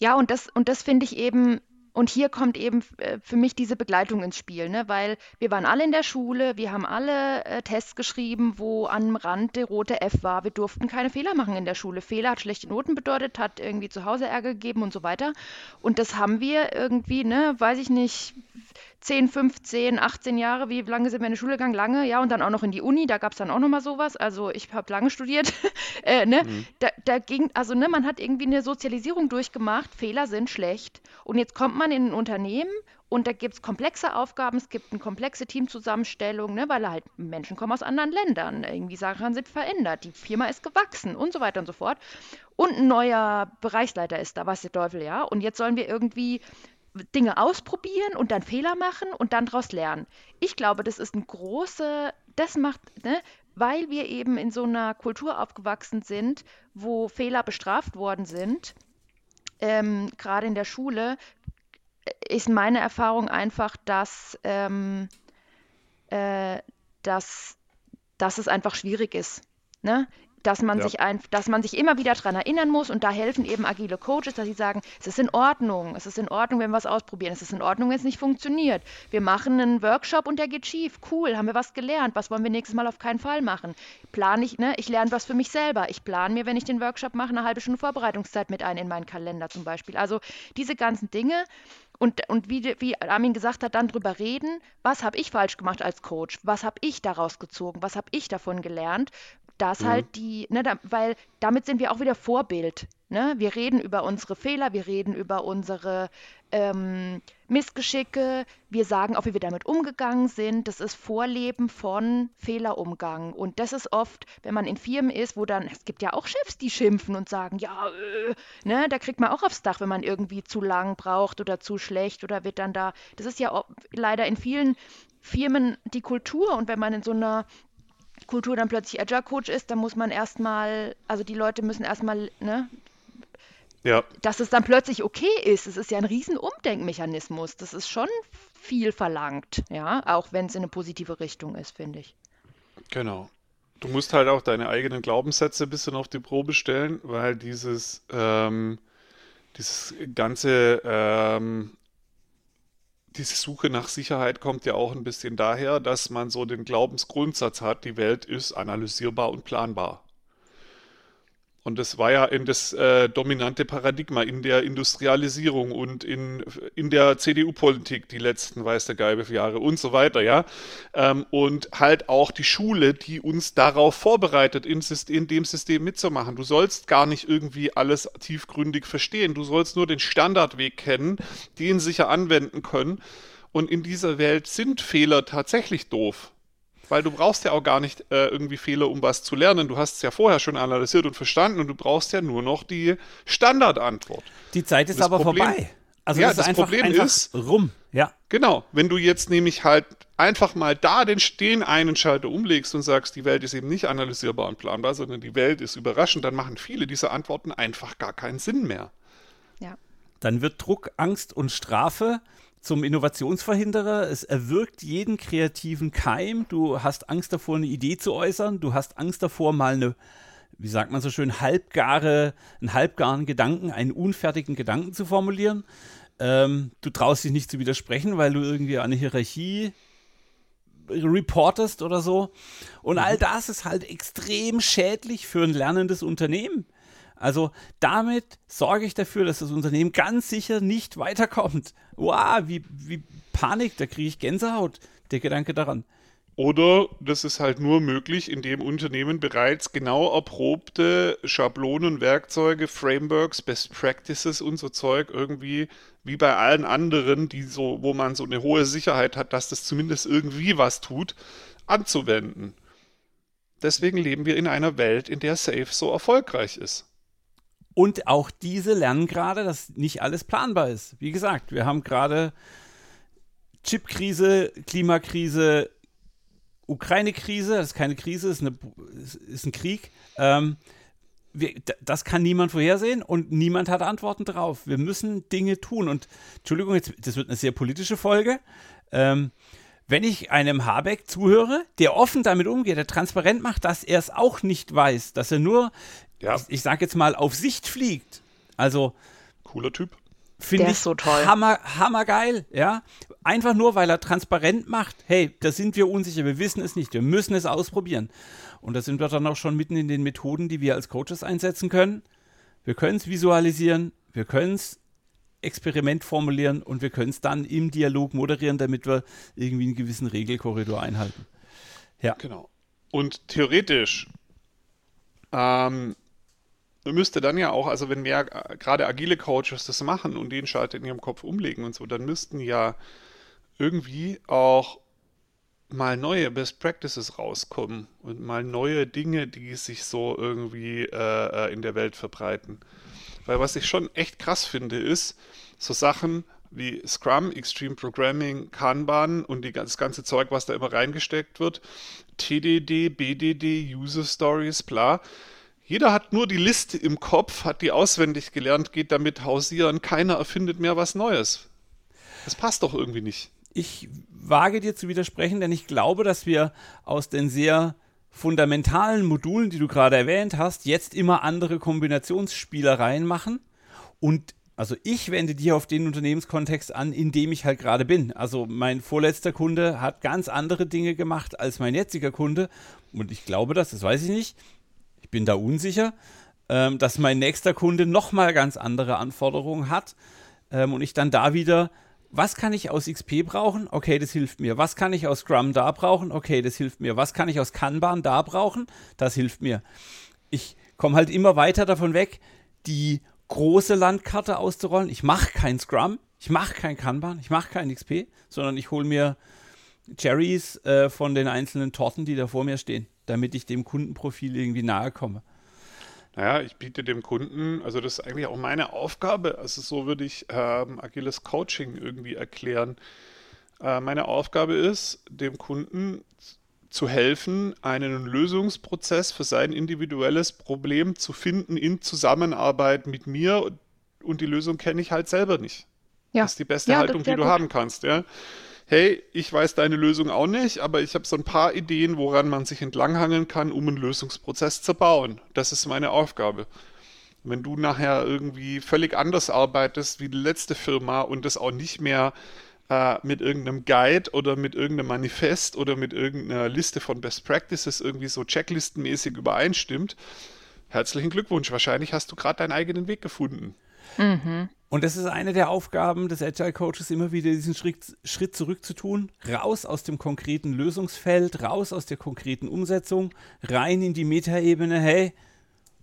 Ja, und das, und das finde ich eben und hier kommt eben äh, für mich diese Begleitung ins Spiel, ne? weil wir waren alle in der Schule, wir haben alle äh, Tests geschrieben, wo am Rand der rote F war. Wir durften keine Fehler machen in der Schule. Fehler hat schlechte Noten bedeutet, hat irgendwie zu Hause Ärger gegeben und so weiter. Und das haben wir irgendwie, ne, weiß ich nicht, 10, 15, 18 Jahre, wie lange sind wir in die Schule gegangen? Lange, ja, und dann auch noch in die Uni, da gab es dann auch nochmal sowas. Also ich habe lange studiert. äh, ne? Mhm. da, da, ging, also ne, man hat irgendwie eine Sozialisierung durchgemacht, Fehler sind schlecht. Und jetzt kommt man in ein Unternehmen und da gibt es komplexe Aufgaben, es gibt eine komplexe Teamzusammenstellung, ne, weil halt Menschen kommen aus anderen Ländern, irgendwie Sachen sind verändert, die Firma ist gewachsen und so weiter und so fort. Und ein neuer Bereichsleiter ist da, was der Teufel, ja. Und jetzt sollen wir irgendwie Dinge ausprobieren und dann Fehler machen und dann daraus lernen. Ich glaube, das ist ein große, das macht, ne, weil wir eben in so einer Kultur aufgewachsen sind, wo Fehler bestraft worden sind, ähm, gerade in der Schule, äh, ist meine Erfahrung einfach, dass, ähm, äh, dass, dass es einfach schwierig ist. Ne? Dass man, ja. sich ein, dass man sich immer wieder daran erinnern muss und da helfen eben agile Coaches, dass sie sagen, es ist in Ordnung, es ist in Ordnung, wenn wir was ausprobieren, es ist in Ordnung, wenn es nicht funktioniert. Wir machen einen Workshop und der geht schief, cool, haben wir was gelernt, was wollen wir nächstes Mal auf keinen Fall machen? Plane ich, ne, ich lerne was für mich selber, ich plane mir, wenn ich den Workshop mache, eine halbe Stunde Vorbereitungszeit mit ein in meinen Kalender zum Beispiel. Also diese ganzen Dinge und, und wie, wie Armin gesagt hat, dann drüber reden, was habe ich falsch gemacht als Coach, was habe ich daraus gezogen, was habe ich davon gelernt dass mhm. halt die, ne, da, weil damit sind wir auch wieder Vorbild. Ne? Wir reden über unsere Fehler, wir reden über unsere ähm, Missgeschicke, wir sagen auch, wie wir damit umgegangen sind. Das ist Vorleben von Fehlerumgang. Und das ist oft, wenn man in Firmen ist, wo dann, es gibt ja auch Chefs, die schimpfen und sagen, ja, äh, ne, da kriegt man auch aufs Dach, wenn man irgendwie zu lang braucht oder zu schlecht oder wird dann da, das ist ja leider in vielen Firmen die Kultur und wenn man in so einer Kultur dann plötzlich Agile Coach ist, dann muss man erstmal, also die Leute müssen erstmal, ne, ja. dass es dann plötzlich okay ist. Es ist ja ein riesen Umdenkmechanismus. Das ist schon viel verlangt, ja, auch wenn es in eine positive Richtung ist, finde ich. Genau. Du musst halt auch deine eigenen Glaubenssätze ein bisschen auf die Probe stellen, weil dieses, ähm, dieses ganze ähm, diese Suche nach Sicherheit kommt ja auch ein bisschen daher, dass man so den Glaubensgrundsatz hat, die Welt ist analysierbar und planbar. Und das war ja in das äh, dominante Paradigma in der Industrialisierung und in, in der CDU-Politik die letzten, weiß der Geibe, Jahre und so weiter, ja. Ähm, und halt auch die Schule, die uns darauf vorbereitet, in, in dem System mitzumachen. Du sollst gar nicht irgendwie alles tiefgründig verstehen. Du sollst nur den Standardweg kennen, den sicher anwenden können. Und in dieser Welt sind Fehler tatsächlich doof weil du brauchst ja auch gar nicht äh, irgendwie Fehler, um was zu lernen. Du hast es ja vorher schon analysiert und verstanden und du brauchst ja nur noch die Standardantwort. Die Zeit ist aber Problem, vorbei. Also ja, das, das einfach, Problem einfach ist rum. Ja. Genau. Wenn du jetzt nämlich halt einfach mal da den, den einen Schalter umlegst und sagst, die Welt ist eben nicht analysierbar und planbar, sondern die Welt ist überraschend, dann machen viele dieser Antworten einfach gar keinen Sinn mehr. Ja. Dann wird Druck, Angst und Strafe zum Innovationsverhinderer. Es erwirkt jeden kreativen Keim. Du hast Angst davor, eine Idee zu äußern. Du hast Angst davor, mal eine, wie sagt man so schön, halbgare, einen halbgaren Gedanken, einen unfertigen Gedanken zu formulieren. Ähm, du traust dich nicht zu widersprechen, weil du irgendwie eine Hierarchie reportest oder so. Und mhm. all das ist halt extrem schädlich für ein lernendes Unternehmen. Also damit sorge ich dafür, dass das Unternehmen ganz sicher nicht weiterkommt. Wow, wie, wie Panik, da kriege ich Gänsehaut, der Gedanke daran. Oder das ist halt nur möglich, indem Unternehmen bereits genau erprobte Schablonen, Werkzeuge, Frameworks, Best Practices und so Zeug irgendwie wie bei allen anderen, die so, wo man so eine hohe Sicherheit hat, dass das zumindest irgendwie was tut, anzuwenden. Deswegen leben wir in einer Welt, in der Safe so erfolgreich ist. Und auch diese lernen gerade, dass nicht alles planbar ist. Wie gesagt, wir haben gerade Chipkrise, Klimakrise, Ukraine-Krise. Das ist keine Krise, ist, eine, ist ein Krieg. Ähm, wir, das kann niemand vorhersehen und niemand hat Antworten darauf. Wir müssen Dinge tun. Und Entschuldigung, jetzt, das wird eine sehr politische Folge. Ähm, wenn ich einem Habeck zuhöre, der offen damit umgeht, der transparent macht, dass er es auch nicht weiß, dass er nur ja. ich, ich sag jetzt mal, auf Sicht fliegt. Also. Cooler Typ. Finde ich so toll. Hammer, hammergeil, ja. Einfach nur, weil er transparent macht, hey, da sind wir unsicher, wir wissen es nicht, wir müssen es ausprobieren. Und da sind wir dann auch schon mitten in den Methoden, die wir als Coaches einsetzen können. Wir können es visualisieren, wir können es Experiment formulieren und wir können es dann im Dialog moderieren, damit wir irgendwie einen gewissen Regelkorridor einhalten. Ja. Genau. Und theoretisch ähm, müsste dann ja auch, also wenn mehr äh, gerade agile Coaches das machen und den Schalter in ihrem Kopf umlegen und so, dann müssten ja irgendwie auch mal neue Best Practices rauskommen und mal neue Dinge, die sich so irgendwie äh, äh, in der Welt verbreiten. Weil was ich schon echt krass finde, ist so Sachen wie Scrum, Extreme Programming, Kanban und die, das ganze Zeug, was da immer reingesteckt wird, TDD, BDD, User Stories, bla. Jeder hat nur die Liste im Kopf, hat die auswendig gelernt, geht damit hausieren. Keiner erfindet mehr was Neues. Das passt doch irgendwie nicht. Ich wage dir zu widersprechen, denn ich glaube, dass wir aus den sehr fundamentalen Modulen, die du gerade erwähnt hast, jetzt immer andere Kombinationsspielereien machen. Und also ich wende die auf den Unternehmenskontext an, in dem ich halt gerade bin. Also mein vorletzter Kunde hat ganz andere Dinge gemacht als mein jetziger Kunde. Und ich glaube das, das weiß ich nicht ich bin da unsicher, ähm, dass mein nächster Kunde nochmal ganz andere Anforderungen hat ähm, und ich dann da wieder, was kann ich aus XP brauchen? Okay, das hilft mir. Was kann ich aus Scrum da brauchen? Okay, das hilft mir. Was kann ich aus Kanban da brauchen? Das hilft mir. Ich komme halt immer weiter davon weg, die große Landkarte auszurollen. Ich mache kein Scrum, ich mache kein Kanban, ich mache kein XP, sondern ich hole mir Cherries äh, von den einzelnen Torten, die da vor mir stehen damit ich dem Kundenprofil irgendwie nahe komme? Naja, ich biete dem Kunden, also das ist eigentlich auch meine Aufgabe, also so würde ich ähm, agiles Coaching irgendwie erklären. Äh, meine Aufgabe ist, dem Kunden zu helfen, einen Lösungsprozess für sein individuelles Problem zu finden in Zusammenarbeit mit mir und die Lösung kenne ich halt selber nicht. Ja. Das ist die beste ja, Haltung, die du gut. haben kannst. Ja? Hey, ich weiß deine Lösung auch nicht, aber ich habe so ein paar Ideen, woran man sich entlanghangeln kann, um einen Lösungsprozess zu bauen. Das ist meine Aufgabe. Wenn du nachher irgendwie völlig anders arbeitest wie die letzte Firma und das auch nicht mehr äh, mit irgendeinem Guide oder mit irgendeinem Manifest oder mit irgendeiner Liste von Best Practices irgendwie so checklistenmäßig übereinstimmt, herzlichen Glückwunsch. Wahrscheinlich hast du gerade deinen eigenen Weg gefunden. Mhm. Und das ist eine der Aufgaben des Agile Coaches, immer wieder diesen Schritt, Schritt zurück zu tun, raus aus dem konkreten Lösungsfeld, raus aus der konkreten Umsetzung, rein in die Metaebene. Hey,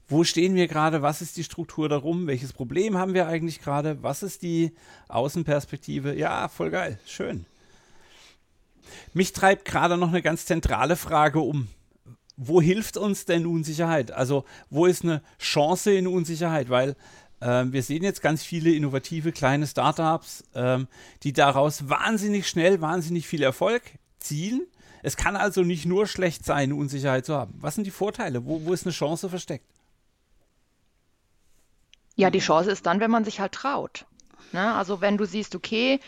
wo stehen wir gerade? Was ist die Struktur darum? Welches Problem haben wir eigentlich gerade? Was ist die Außenperspektive? Ja, voll geil, schön. Mich treibt gerade noch eine ganz zentrale Frage um. Wo hilft uns denn Unsicherheit? Also, wo ist eine Chance in Unsicherheit? Weil ähm, wir sehen jetzt ganz viele innovative kleine Startups, ähm, die daraus wahnsinnig schnell, wahnsinnig viel Erfolg zielen. Es kann also nicht nur schlecht sein, Unsicherheit zu haben. Was sind die Vorteile? Wo, wo ist eine Chance versteckt? Ja, die Chance ist dann, wenn man sich halt traut. Ne? Also wenn du siehst, okay,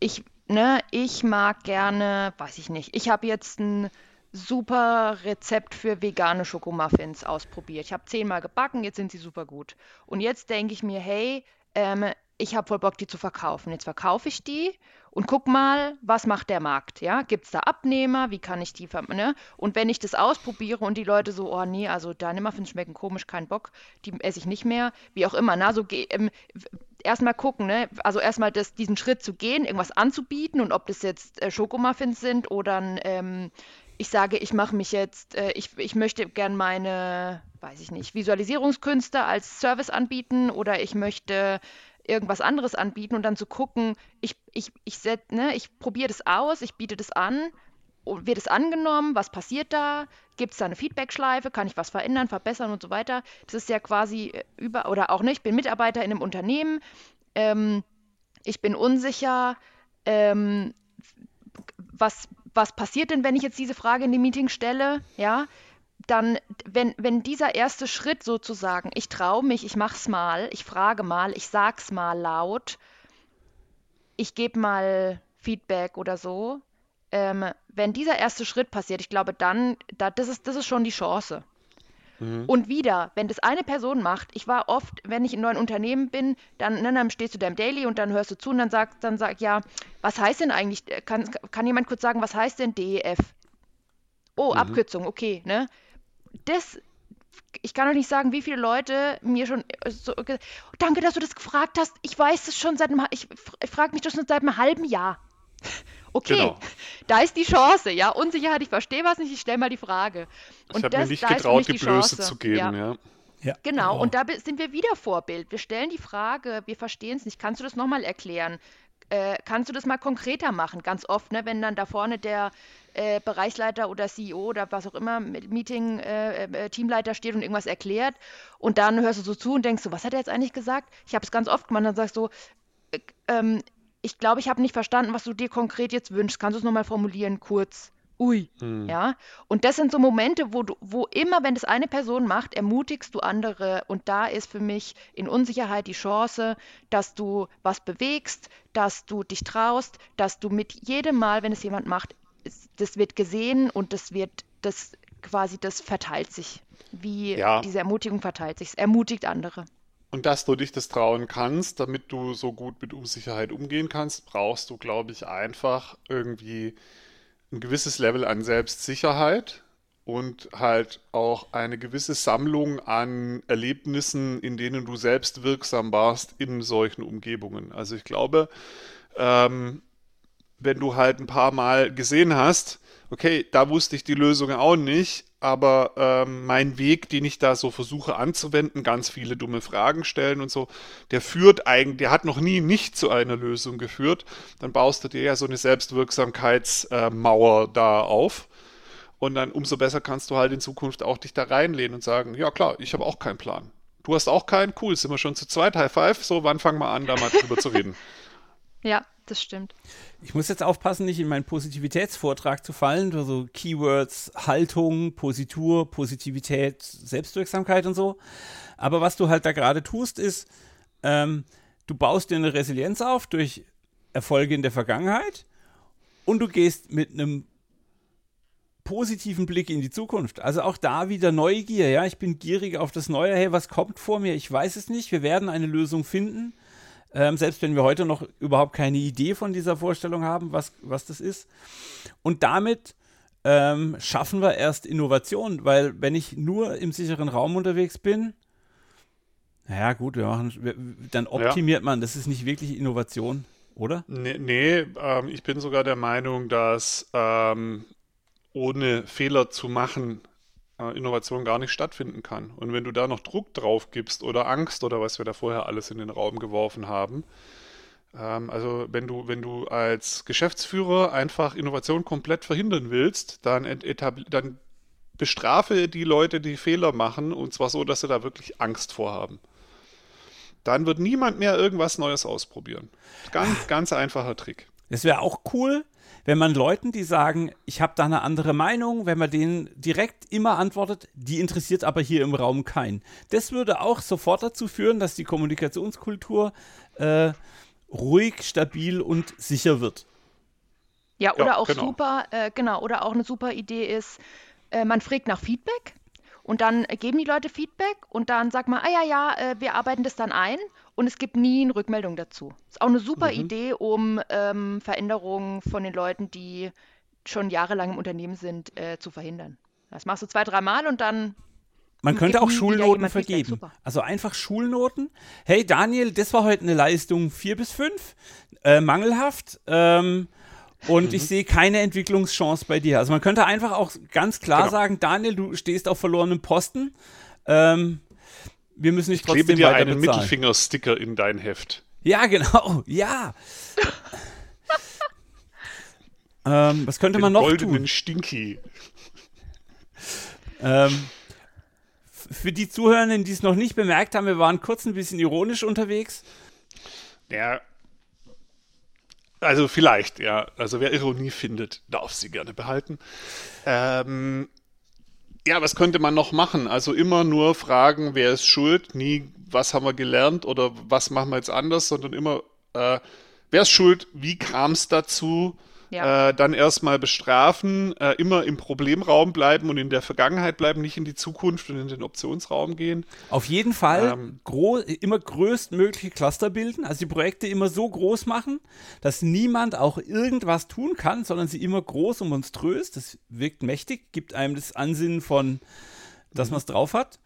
ich, ne, ich mag gerne, weiß ich nicht, ich habe jetzt ein super Rezept für vegane Schokomuffins ausprobiert. Ich habe zehnmal gebacken, jetzt sind sie super gut. Und jetzt denke ich mir, hey, ähm, ich habe voll Bock, die zu verkaufen. Jetzt verkaufe ich die und guck mal, was macht der Markt? Ja, gibt es da Abnehmer? Wie kann ich die ne? Und wenn ich das ausprobiere und die Leute so, oh nee, also deine Muffins schmecken komisch, kein Bock, die esse ich nicht mehr, wie auch immer. Na, so ähm, erstmal gucken, ne? Also erstmal diesen Schritt zu gehen, irgendwas anzubieten und ob das jetzt äh, Schokomuffins sind oder ein ähm, ich sage, ich mache mich jetzt, äh, ich, ich möchte gern meine, weiß ich nicht, Visualisierungskünste als Service anbieten oder ich möchte irgendwas anderes anbieten und dann zu gucken, ich, ich, ich, ne, ich probiere das aus, ich biete das an, wird es angenommen, was passiert da, gibt es da eine Feedback-Schleife, kann ich was verändern, verbessern und so weiter. Das ist ja quasi äh, über, oder auch nicht, ich bin Mitarbeiter in einem Unternehmen, ähm, ich bin unsicher, ähm, was was passiert denn, wenn ich jetzt diese Frage in dem Meeting stelle? Ja, dann, wenn, wenn dieser erste Schritt sozusagen, ich traue mich, ich mache es mal, ich frage mal, ich sag's mal laut, ich gebe mal Feedback oder so, ähm, wenn dieser erste Schritt passiert, ich glaube, dann, da, das, ist, das ist schon die Chance. Mhm. Und wieder, wenn das eine Person macht, ich war oft, wenn ich in neuen Unternehmen bin, dann, ne, dann stehst du da im Daily und dann hörst du zu und dann sagt, dann sag, ja, was heißt denn eigentlich, kann, kann jemand kurz sagen, was heißt denn DEF? Oh, mhm. Abkürzung, okay, ne? Das, ich kann doch nicht sagen, wie viele Leute mir schon äh, so, danke, dass du das gefragt hast. Ich weiß es schon seit einem, ich frage mich das schon seit einem halben Jahr. Okay, genau. da ist die Chance, ja. Unsicherheit, ich verstehe was nicht, ich stelle mal die Frage. Und ich habe mir nicht getraut, die, die Blöße zu geben, ja. ja. ja. Genau, oh. und da sind wir wieder Vorbild. Wir stellen die Frage, wir verstehen es nicht. Kannst du das nochmal erklären? Äh, kannst du das mal konkreter machen? Ganz oft, ne, wenn dann da vorne der äh, Bereichsleiter oder CEO oder was auch immer, Meeting, äh, äh, Teamleiter steht und irgendwas erklärt und dann hörst du so zu und denkst so, was hat er jetzt eigentlich gesagt? Ich habe es ganz oft gemacht, dann sagst du, so, äh, ähm, ich glaube, ich habe nicht verstanden, was du dir konkret jetzt wünschst. Kannst du es nochmal formulieren, kurz? Ui, hm. ja. Und das sind so Momente, wo du, wo immer, wenn das eine Person macht, ermutigst du andere. Und da ist für mich in Unsicherheit die Chance, dass du was bewegst, dass du dich traust, dass du mit jedem Mal, wenn es jemand macht, das wird gesehen und das wird, das quasi, das verteilt sich. Wie ja. diese Ermutigung verteilt sich. Es ermutigt andere. Und dass du dich das trauen kannst, damit du so gut mit Unsicherheit umgehen kannst, brauchst du, glaube ich, einfach irgendwie ein gewisses Level an Selbstsicherheit und halt auch eine gewisse Sammlung an Erlebnissen, in denen du selbst wirksam warst in solchen Umgebungen. Also ich glaube, ähm, wenn du halt ein paar Mal gesehen hast, okay, da wusste ich die Lösung auch nicht, aber ähm, mein Weg, den ich da so versuche anzuwenden, ganz viele dumme Fragen stellen und so, der führt eigentlich, der hat noch nie nicht zu einer Lösung geführt, dann baust du dir ja so eine Selbstwirksamkeitsmauer äh, da auf. Und dann umso besser kannst du halt in Zukunft auch dich da reinlehnen und sagen, ja klar, ich habe auch keinen Plan. Du hast auch keinen, cool, sind wir schon zu zweit, High Five, so, wann fangen wir an, da mal drüber zu reden? Ja, das stimmt. Ich muss jetzt aufpassen, nicht in meinen Positivitätsvortrag zu fallen, also Keywords, Haltung, Positur, Positivität, Selbstwirksamkeit und so. Aber was du halt da gerade tust, ist, ähm, du baust dir eine Resilienz auf durch Erfolge in der Vergangenheit und du gehst mit einem positiven Blick in die Zukunft. Also auch da wieder Neugier, ja, ich bin gierig auf das Neue, hey, was kommt vor mir? Ich weiß es nicht, wir werden eine Lösung finden. Ähm, selbst wenn wir heute noch überhaupt keine Idee von dieser Vorstellung haben, was, was das ist. Und damit ähm, schaffen wir erst Innovation, weil wenn ich nur im sicheren Raum unterwegs bin, naja, gut, wir machen, wir, dann optimiert ja. man. Das ist nicht wirklich Innovation, oder? Nee, nee ähm, ich bin sogar der Meinung, dass ähm, ohne Fehler zu machen Innovation gar nicht stattfinden kann. Und wenn du da noch Druck drauf gibst oder Angst oder was wir da vorher alles in den Raum geworfen haben, ähm, also wenn du, wenn du als Geschäftsführer einfach Innovation komplett verhindern willst, dann, dann bestrafe die Leute, die Fehler machen, und zwar so, dass sie da wirklich Angst vorhaben. Dann wird niemand mehr irgendwas Neues ausprobieren. Ganz, ganz einfacher Trick. Das wäre auch cool, wenn man Leuten, die sagen, ich habe da eine andere Meinung, wenn man denen direkt immer antwortet, die interessiert aber hier im Raum keinen. Das würde auch sofort dazu führen, dass die Kommunikationskultur äh, ruhig, stabil und sicher wird. Ja, oder ja, auch genau. super, äh, genau, oder auch eine super Idee ist, äh, man fragt nach Feedback und dann geben die Leute Feedback und dann sagt man, ah ja, ja, äh, wir arbeiten das dann ein und es gibt nie eine Rückmeldung dazu. Ist auch eine super mhm. Idee, um ähm, Veränderungen von den Leuten, die schon jahrelang im Unternehmen sind, äh, zu verhindern. Das machst du zwei, dreimal und dann man könnte auch Schulnoten vergeben. Also einfach Schulnoten. Hey Daniel, das war heute eine Leistung 4 bis 5. Äh, mangelhaft. Ähm, und mhm. ich sehe keine Entwicklungschance bei dir. Also man könnte einfach auch ganz klar genau. sagen, Daniel, du stehst auf verlorenem Posten. Ähm, wir müssen nicht trotzdem Klebe dir einen Mittelfingersticker in dein Heft. Ja, genau, ja. ähm, was könnte Den man noch goldenen tun? Stinky. Ähm, für die Zuhörenden, die es noch nicht bemerkt haben, wir waren kurz ein bisschen ironisch unterwegs. Ja, also vielleicht, ja. Also wer Ironie findet, darf sie gerne behalten. Ähm, ja, was könnte man noch machen? Also immer nur fragen, wer ist schuld, nie, was haben wir gelernt oder was machen wir jetzt anders, sondern immer, äh, wer ist schuld, wie kam es dazu, ja. Äh, dann erstmal bestrafen, äh, immer im Problemraum bleiben und in der Vergangenheit bleiben, nicht in die Zukunft und in den Optionsraum gehen. Auf jeden Fall ähm, immer größtmögliche Cluster bilden, also die Projekte immer so groß machen, dass niemand auch irgendwas tun kann, sondern sie immer groß und monströs. Das wirkt mächtig, gibt einem das Ansinnen von, dass mhm. man es drauf hat.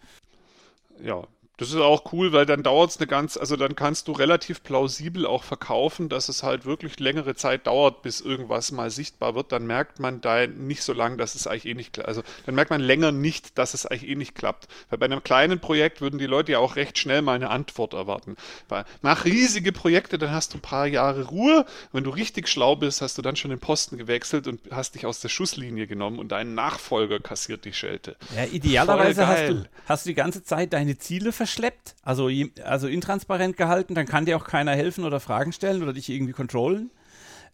Ja, das ist auch cool, weil dann dauert es eine ganz, also dann kannst du relativ plausibel auch verkaufen, dass es halt wirklich längere Zeit dauert, bis irgendwas mal sichtbar wird. Dann merkt man da nicht so lange, dass es eigentlich eh nicht klappt. Also dann merkt man länger nicht, dass es eigentlich eh nicht klappt. Weil bei einem kleinen Projekt würden die Leute ja auch recht schnell mal eine Antwort erwarten. Weil mach riesige Projekte, dann hast du ein paar Jahre Ruhe. Wenn du richtig schlau bist, hast du dann schon den Posten gewechselt und hast dich aus der Schusslinie genommen und dein Nachfolger kassiert die Schelte. Ja, idealerweise hast du, hast du die ganze Zeit deine Ziele verfolgt verschleppt, also, also intransparent gehalten, dann kann dir auch keiner helfen oder Fragen stellen oder dich irgendwie kontrollen.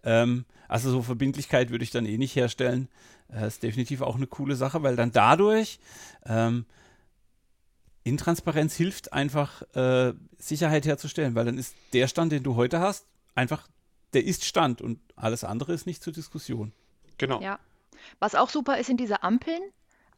Ähm, also so Verbindlichkeit würde ich dann eh nicht herstellen. Das äh, ist definitiv auch eine coole Sache, weil dann dadurch ähm, Intransparenz hilft einfach äh, Sicherheit herzustellen, weil dann ist der Stand, den du heute hast, einfach der Ist-Stand und alles andere ist nicht zur Diskussion. Genau. Ja. Was auch super ist, sind diese Ampeln.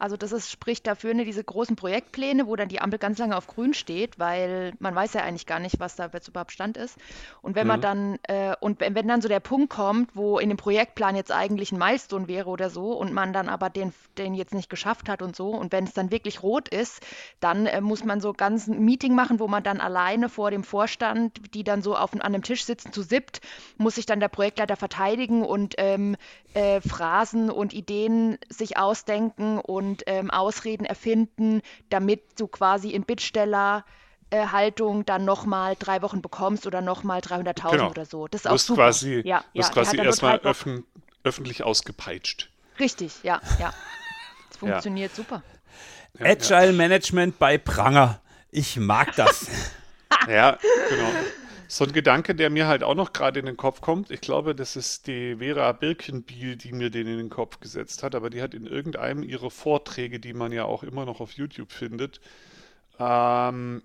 Also das ist, spricht dafür, ne, diese großen Projektpläne, wo dann die Ampel ganz lange auf grün steht, weil man weiß ja eigentlich gar nicht, was da jetzt überhaupt Stand ist. Und wenn mhm. man dann, äh, und wenn, wenn dann so der Punkt kommt, wo in dem Projektplan jetzt eigentlich ein Milestone wäre oder so und man dann aber den, den jetzt nicht geschafft hat und so, und wenn es dann wirklich rot ist, dann äh, muss man so ganz ein Meeting machen, wo man dann alleine vor dem Vorstand, die dann so auf, an einem Tisch sitzen, zu siebt, muss sich dann der Projektleiter verteidigen und ähm, äh, Phrasen und Ideen sich ausdenken und ähm, Ausreden erfinden, damit du quasi in Bittsteller äh, Haltung dann nochmal drei Wochen bekommst oder nochmal 300.000 genau. oder so. Das ist auch super. Quasi, ja, ja, quasi erstmal öffn öffentlich ausgepeitscht. Richtig, ja, ja. Das funktioniert ja. super. Agile Management bei Pranger. Ich mag das. ja, genau. So ein Gedanke, der mir halt auch noch gerade in den Kopf kommt, ich glaube, das ist die Vera Birkenbiel, die mir den in den Kopf gesetzt hat, aber die hat in irgendeinem ihrer Vorträge, die man ja auch immer noch auf YouTube findet, ähm,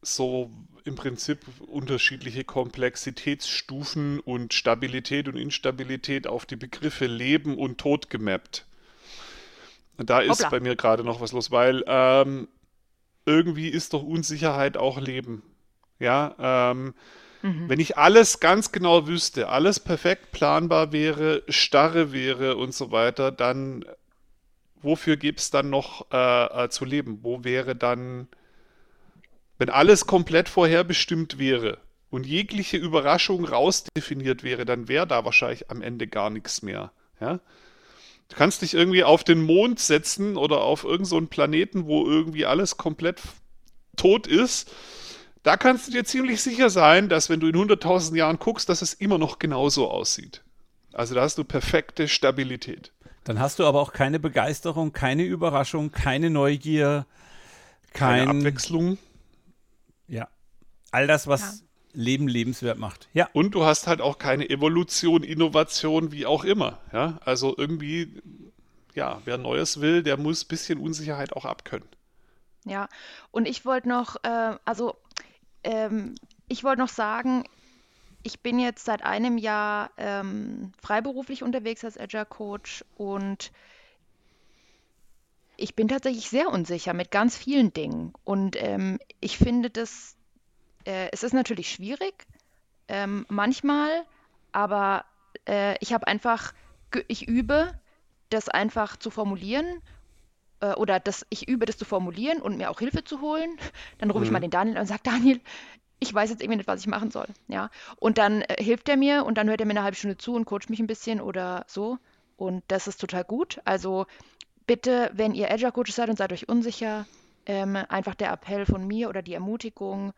so im Prinzip unterschiedliche Komplexitätsstufen und Stabilität und Instabilität auf die Begriffe Leben und Tod gemappt. Und da ist Hoppla. bei mir gerade noch was los, weil ähm, irgendwie ist doch Unsicherheit auch Leben. Ja, ähm, mhm. wenn ich alles ganz genau wüsste, alles perfekt planbar wäre, starre wäre und so weiter, dann wofür gibt es dann noch äh, äh, zu leben? Wo wäre dann, wenn alles komplett vorherbestimmt wäre und jegliche Überraschung rausdefiniert wäre, dann wäre da wahrscheinlich am Ende gar nichts mehr. Ja? Du kannst dich irgendwie auf den Mond setzen oder auf irgendeinen so Planeten, wo irgendwie alles komplett tot ist da kannst du dir ziemlich sicher sein, dass wenn du in 100.000 Jahren guckst, dass es immer noch genauso aussieht. Also da hast du perfekte Stabilität. Dann hast du aber auch keine Begeisterung, keine Überraschung, keine Neugier, kein... keine Abwechslung. Ja. All das, was ja. Leben lebenswert macht. Ja. Und du hast halt auch keine Evolution, Innovation, wie auch immer. Ja. Also irgendwie, ja, wer Neues will, der muss ein bisschen Unsicherheit auch abkönnen. Ja. Und ich wollte noch, äh, also ähm, ich wollte noch sagen, ich bin jetzt seit einem Jahr ähm, freiberuflich unterwegs als Agile Coach und ich bin tatsächlich sehr unsicher mit ganz vielen Dingen. Und ähm, ich finde das, äh, es ist natürlich schwierig, ähm, manchmal, aber äh, ich habe einfach, ich übe, das einfach zu formulieren äh, oder das, ich übe das zu formulieren und mir auch Hilfe zu holen. Dann rufe mhm. ich mal mhm. den Daniel und sage, Daniel, ich weiß jetzt irgendwie nicht, was ich machen soll. Ja. Und dann äh, hilft er mir und dann hört er mir eine halbe Stunde zu und coacht mich ein bisschen oder so. Und das ist total gut. Also bitte, wenn ihr Agile Coaches seid und seid euch unsicher, ähm, einfach der Appell von mir oder die Ermutigung,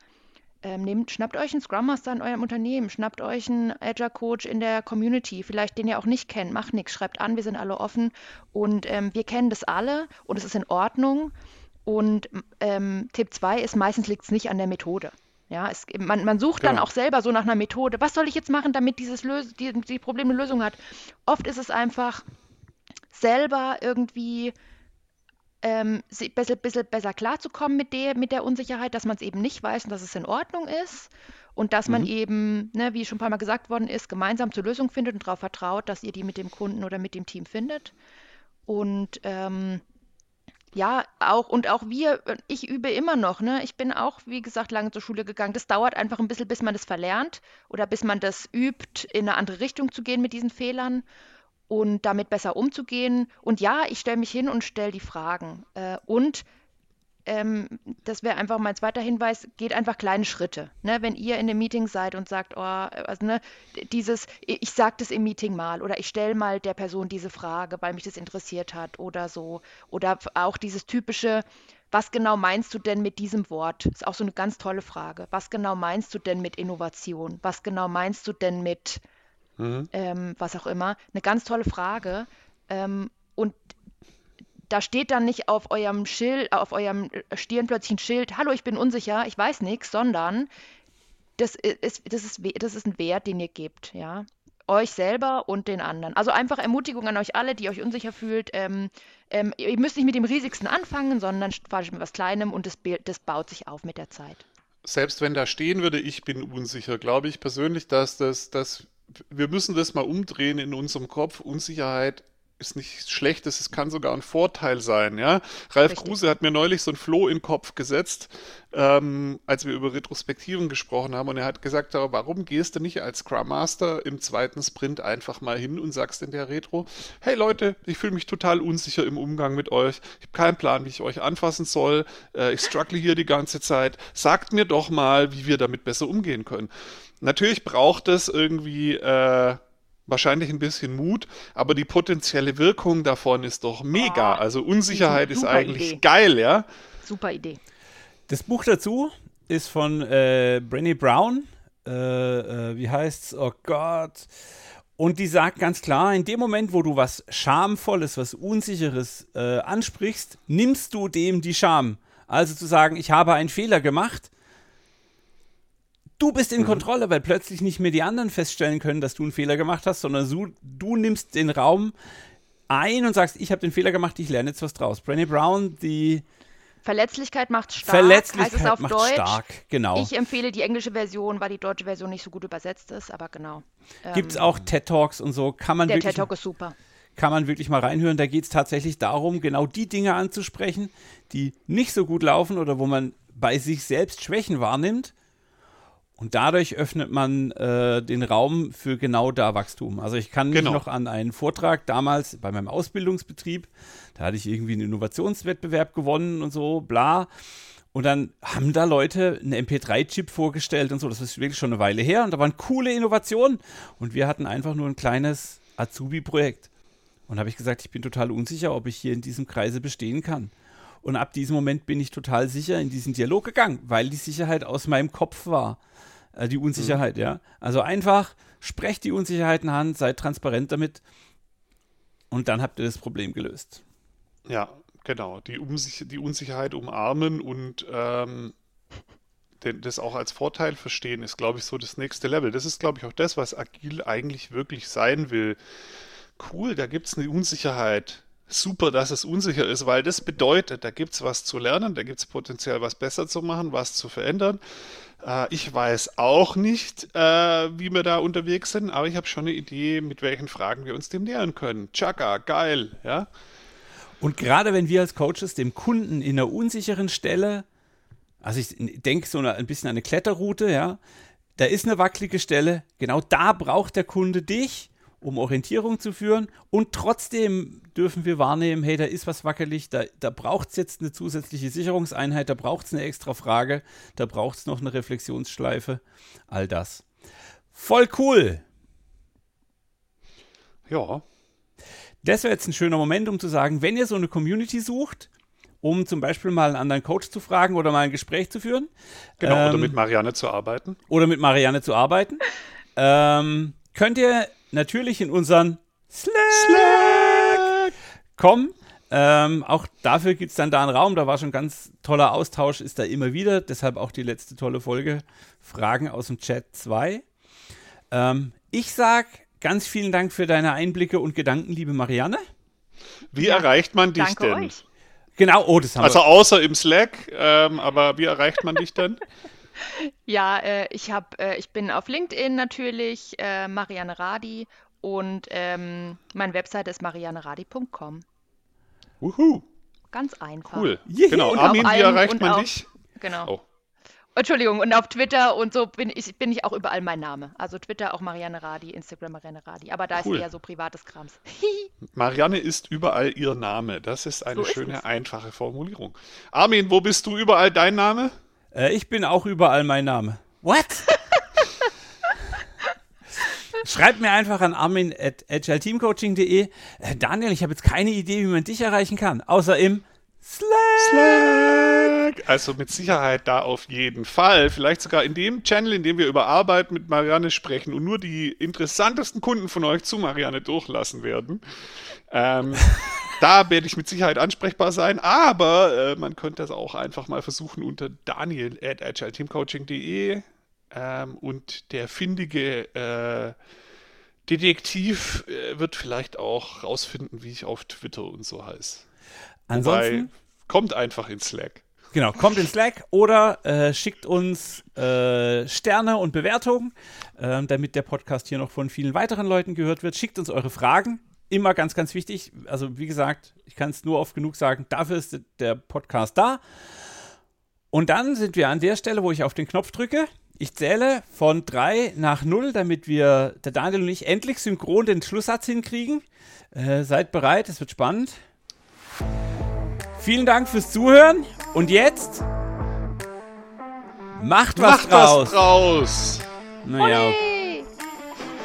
ähm, nehmt, schnappt euch einen Scrum Master in eurem Unternehmen, schnappt euch einen Agile Coach in der Community, vielleicht den ihr auch nicht kennt, macht nichts, schreibt an, wir sind alle offen und ähm, wir kennen das alle und es ist in Ordnung. Und ähm, Tipp 2 ist, meistens liegt es nicht an der Methode. Ja, es, man, man sucht genau. dann auch selber so nach einer Methode. Was soll ich jetzt machen, damit dieses Lös die, die Problem eine Lösung hat? Oft ist es einfach selber irgendwie ähm, ein bisschen, bisschen besser klarzukommen mit der, mit der Unsicherheit, dass man es eben nicht weiß und dass es in Ordnung ist und dass man mhm. eben, ne, wie schon ein paar Mal gesagt worden ist, gemeinsam zur Lösung findet und darauf vertraut, dass ihr die mit dem Kunden oder mit dem Team findet. Und ähm, ja, auch und auch wir, ich übe immer noch, ne? Ich bin auch, wie gesagt, lange zur Schule gegangen. Das dauert einfach ein bisschen, bis man das verlernt oder bis man das übt, in eine andere Richtung zu gehen mit diesen Fehlern und damit besser umzugehen. Und ja, ich stelle mich hin und stelle die Fragen. Äh, und ähm, das wäre einfach mein zweiter Hinweis, geht einfach kleine Schritte. Ne? Wenn ihr in einem Meeting seid und sagt, oh, also, ne, dieses, ich sage das im Meeting mal oder ich stelle mal der Person diese Frage, weil mich das interessiert hat oder so. Oder auch dieses typische, was genau meinst du denn mit diesem Wort? Ist auch so eine ganz tolle Frage. Was genau meinst du denn mit Innovation? Was genau meinst du denn mit mhm. ähm, was auch immer. Eine ganz tolle Frage. Ähm, und da steht dann nicht auf eurem Schild, auf eurem Stirn plötzlich ein Schild, hallo, ich bin unsicher, ich weiß nichts, sondern das ist, das, ist, das ist ein Wert, den ihr gebt, ja. Euch selber und den anderen. Also einfach Ermutigung an euch alle, die euch unsicher fühlt. Ähm, ähm, ihr müsst nicht mit dem Riesigsten anfangen, sondern fahrt mit was Kleinem und das, das baut sich auf mit der Zeit. Selbst wenn da stehen würde, ich bin unsicher, glaube ich persönlich, dass das, dass wir müssen das mal umdrehen in unserem Kopf. Unsicherheit ist nichts Schlechtes, es kann sogar ein Vorteil sein. Ja? Ralf Richtig. Kruse hat mir neulich so ein Floh in den Kopf gesetzt, ähm, als wir über Retrospektiven gesprochen haben. Und er hat gesagt, warum gehst du nicht als Scrum Master im zweiten Sprint einfach mal hin und sagst in der Retro, hey Leute, ich fühle mich total unsicher im Umgang mit euch. Ich habe keinen Plan, wie ich euch anfassen soll. Äh, ich struggle hier die ganze Zeit. Sagt mir doch mal, wie wir damit besser umgehen können. Natürlich braucht es irgendwie... Äh, wahrscheinlich ein bisschen Mut, aber die potenzielle Wirkung davon ist doch mega. also Unsicherheit ist eigentlich Idee. geil, ja. Super Idee. Das Buch dazu ist von äh, Brené Brown. Äh, äh, wie heißt's? Oh Gott. Und die sagt ganz klar, in dem Moment, wo du was Schamvolles, was Unsicheres äh, ansprichst, nimmst du dem die Scham. Also zu sagen, ich habe einen Fehler gemacht, du bist in mhm. Kontrolle, weil plötzlich nicht mehr die anderen feststellen können, dass du einen Fehler gemacht hast, sondern du, du nimmst den Raum ein und sagst, ich habe den Fehler gemacht, ich lerne jetzt was draus. Brené Brown, die Verletzlichkeit macht stark, Verletzlichkeit heißt es auf macht Deutsch. stark, genau. Ich empfehle die englische Version, weil die deutsche Version nicht so gut übersetzt ist, aber genau. Gibt es ähm, auch TED Talks und so, kann man der wirklich. TED Talk ist super. Kann man wirklich mal reinhören. Da geht es tatsächlich darum, genau die Dinge anzusprechen, die nicht so gut laufen oder wo man bei sich selbst Schwächen wahrnimmt und dadurch öffnet man äh, den Raum für genau da Wachstum. Also ich kann mich genau. noch an einen Vortrag damals bei meinem Ausbildungsbetrieb, da hatte ich irgendwie einen Innovationswettbewerb gewonnen und so, bla. Und dann haben da Leute einen MP3-Chip vorgestellt und so. Das ist wirklich schon eine Weile her. Und da waren coole Innovationen. Und wir hatten einfach nur ein kleines Azubi-Projekt. Und habe ich gesagt, ich bin total unsicher, ob ich hier in diesem Kreise bestehen kann. Und ab diesem Moment bin ich total sicher in diesen Dialog gegangen, weil die Sicherheit aus meinem Kopf war. Äh, die Unsicherheit, mhm. ja. Also einfach sprecht die Unsicherheiten an, seid transparent damit und dann habt ihr das Problem gelöst. Ja, genau. Die, Umsicher die Unsicherheit umarmen und ähm, den, das auch als Vorteil verstehen, ist, glaube ich, so das nächste Level. Das ist, glaube ich, auch das, was agil eigentlich wirklich sein will. Cool, da gibt es eine Unsicherheit super, dass es unsicher ist, weil das bedeutet, da gibt es was zu lernen, da gibt es potenziell was besser zu machen, was zu verändern. Äh, ich weiß auch nicht, äh, wie wir da unterwegs sind, aber ich habe schon eine Idee, mit welchen Fragen wir uns dem nähern können. Chaka, geil, ja. Und gerade wenn wir als Coaches dem Kunden in einer unsicheren Stelle, also ich denke so ein bisschen an eine Kletterroute, ja, da ist eine wackelige Stelle, genau da braucht der Kunde dich um Orientierung zu führen. Und trotzdem dürfen wir wahrnehmen, hey, da ist was wackelig, da, da braucht es jetzt eine zusätzliche Sicherungseinheit, da braucht es eine extra Frage, da braucht es noch eine Reflexionsschleife. All das. Voll cool. Ja. Das wäre jetzt ein schöner Moment, um zu sagen, wenn ihr so eine Community sucht, um zum Beispiel mal einen anderen Coach zu fragen oder mal ein Gespräch zu führen. Genau, ähm, oder mit Marianne zu arbeiten. Oder mit Marianne zu arbeiten. ähm, könnt ihr natürlich in unseren Slack, Slack. kommen. Ähm, auch dafür gibt es dann da einen Raum. Da war schon ganz toller Austausch, ist da immer wieder. Deshalb auch die letzte tolle Folge. Fragen aus dem Chat 2. Ähm, ich sag ganz vielen Dank für deine Einblicke und Gedanken, liebe Marianne. Wie ja, erreicht man dich denn? Euch. Genau, oh, das haben also wir. Also außer im Slack, ähm, aber wie erreicht man dich denn? Ja, äh, ich habe, äh, ich bin auf LinkedIn natürlich, äh, Marianne Radi und ähm, meine Webseite ist marianneradi.com. Wuhu. Ganz einfach. Cool. Yeah. Genau. Und Armin, wie erreicht man auf, dich? Genau. Oh. Entschuldigung, und auf Twitter und so bin ich, bin ich auch überall mein Name. Also Twitter auch Marianne Radi, Instagram Marianne Radi. Aber da cool. ist eher so privates Krams. Marianne ist überall ihr Name. Das ist eine so schöne, ist einfache Formulierung. Armin, wo bist du überall dein Name? Äh, ich bin auch überall mein Name. What? Schreibt mir einfach an armin.agileteamcoaching.de. Äh, Daniel, ich habe jetzt keine Idee, wie man dich erreichen kann, außer im Slack. Slack. Also mit Sicherheit da auf jeden Fall. Vielleicht sogar in dem Channel, in dem wir über Arbeit mit Marianne sprechen und nur die interessantesten Kunden von euch zu Marianne durchlassen werden. Ähm, da werde ich mit Sicherheit ansprechbar sein, aber äh, man könnte das auch einfach mal versuchen unter daniel at agileteamcoaching.de ähm, und der findige äh, Detektiv äh, wird vielleicht auch rausfinden, wie ich auf Twitter und so heiße. Ansonsten Wobei, kommt einfach in Slack. Genau, kommt in Slack oder äh, schickt uns äh, Sterne und Bewertungen, äh, damit der Podcast hier noch von vielen weiteren Leuten gehört wird. Schickt uns eure Fragen. Immer ganz, ganz wichtig. Also, wie gesagt, ich kann es nur oft genug sagen, dafür ist der Podcast da. Und dann sind wir an der Stelle, wo ich auf den Knopf drücke. Ich zähle von drei nach null, damit wir, der Daniel und ich, endlich synchron den Schlusssatz hinkriegen. Äh, seid bereit, es wird spannend. Vielen Dank fürs Zuhören und jetzt macht was Macht draus. was draus! Naja,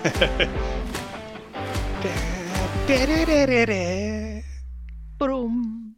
Hey. Brumm.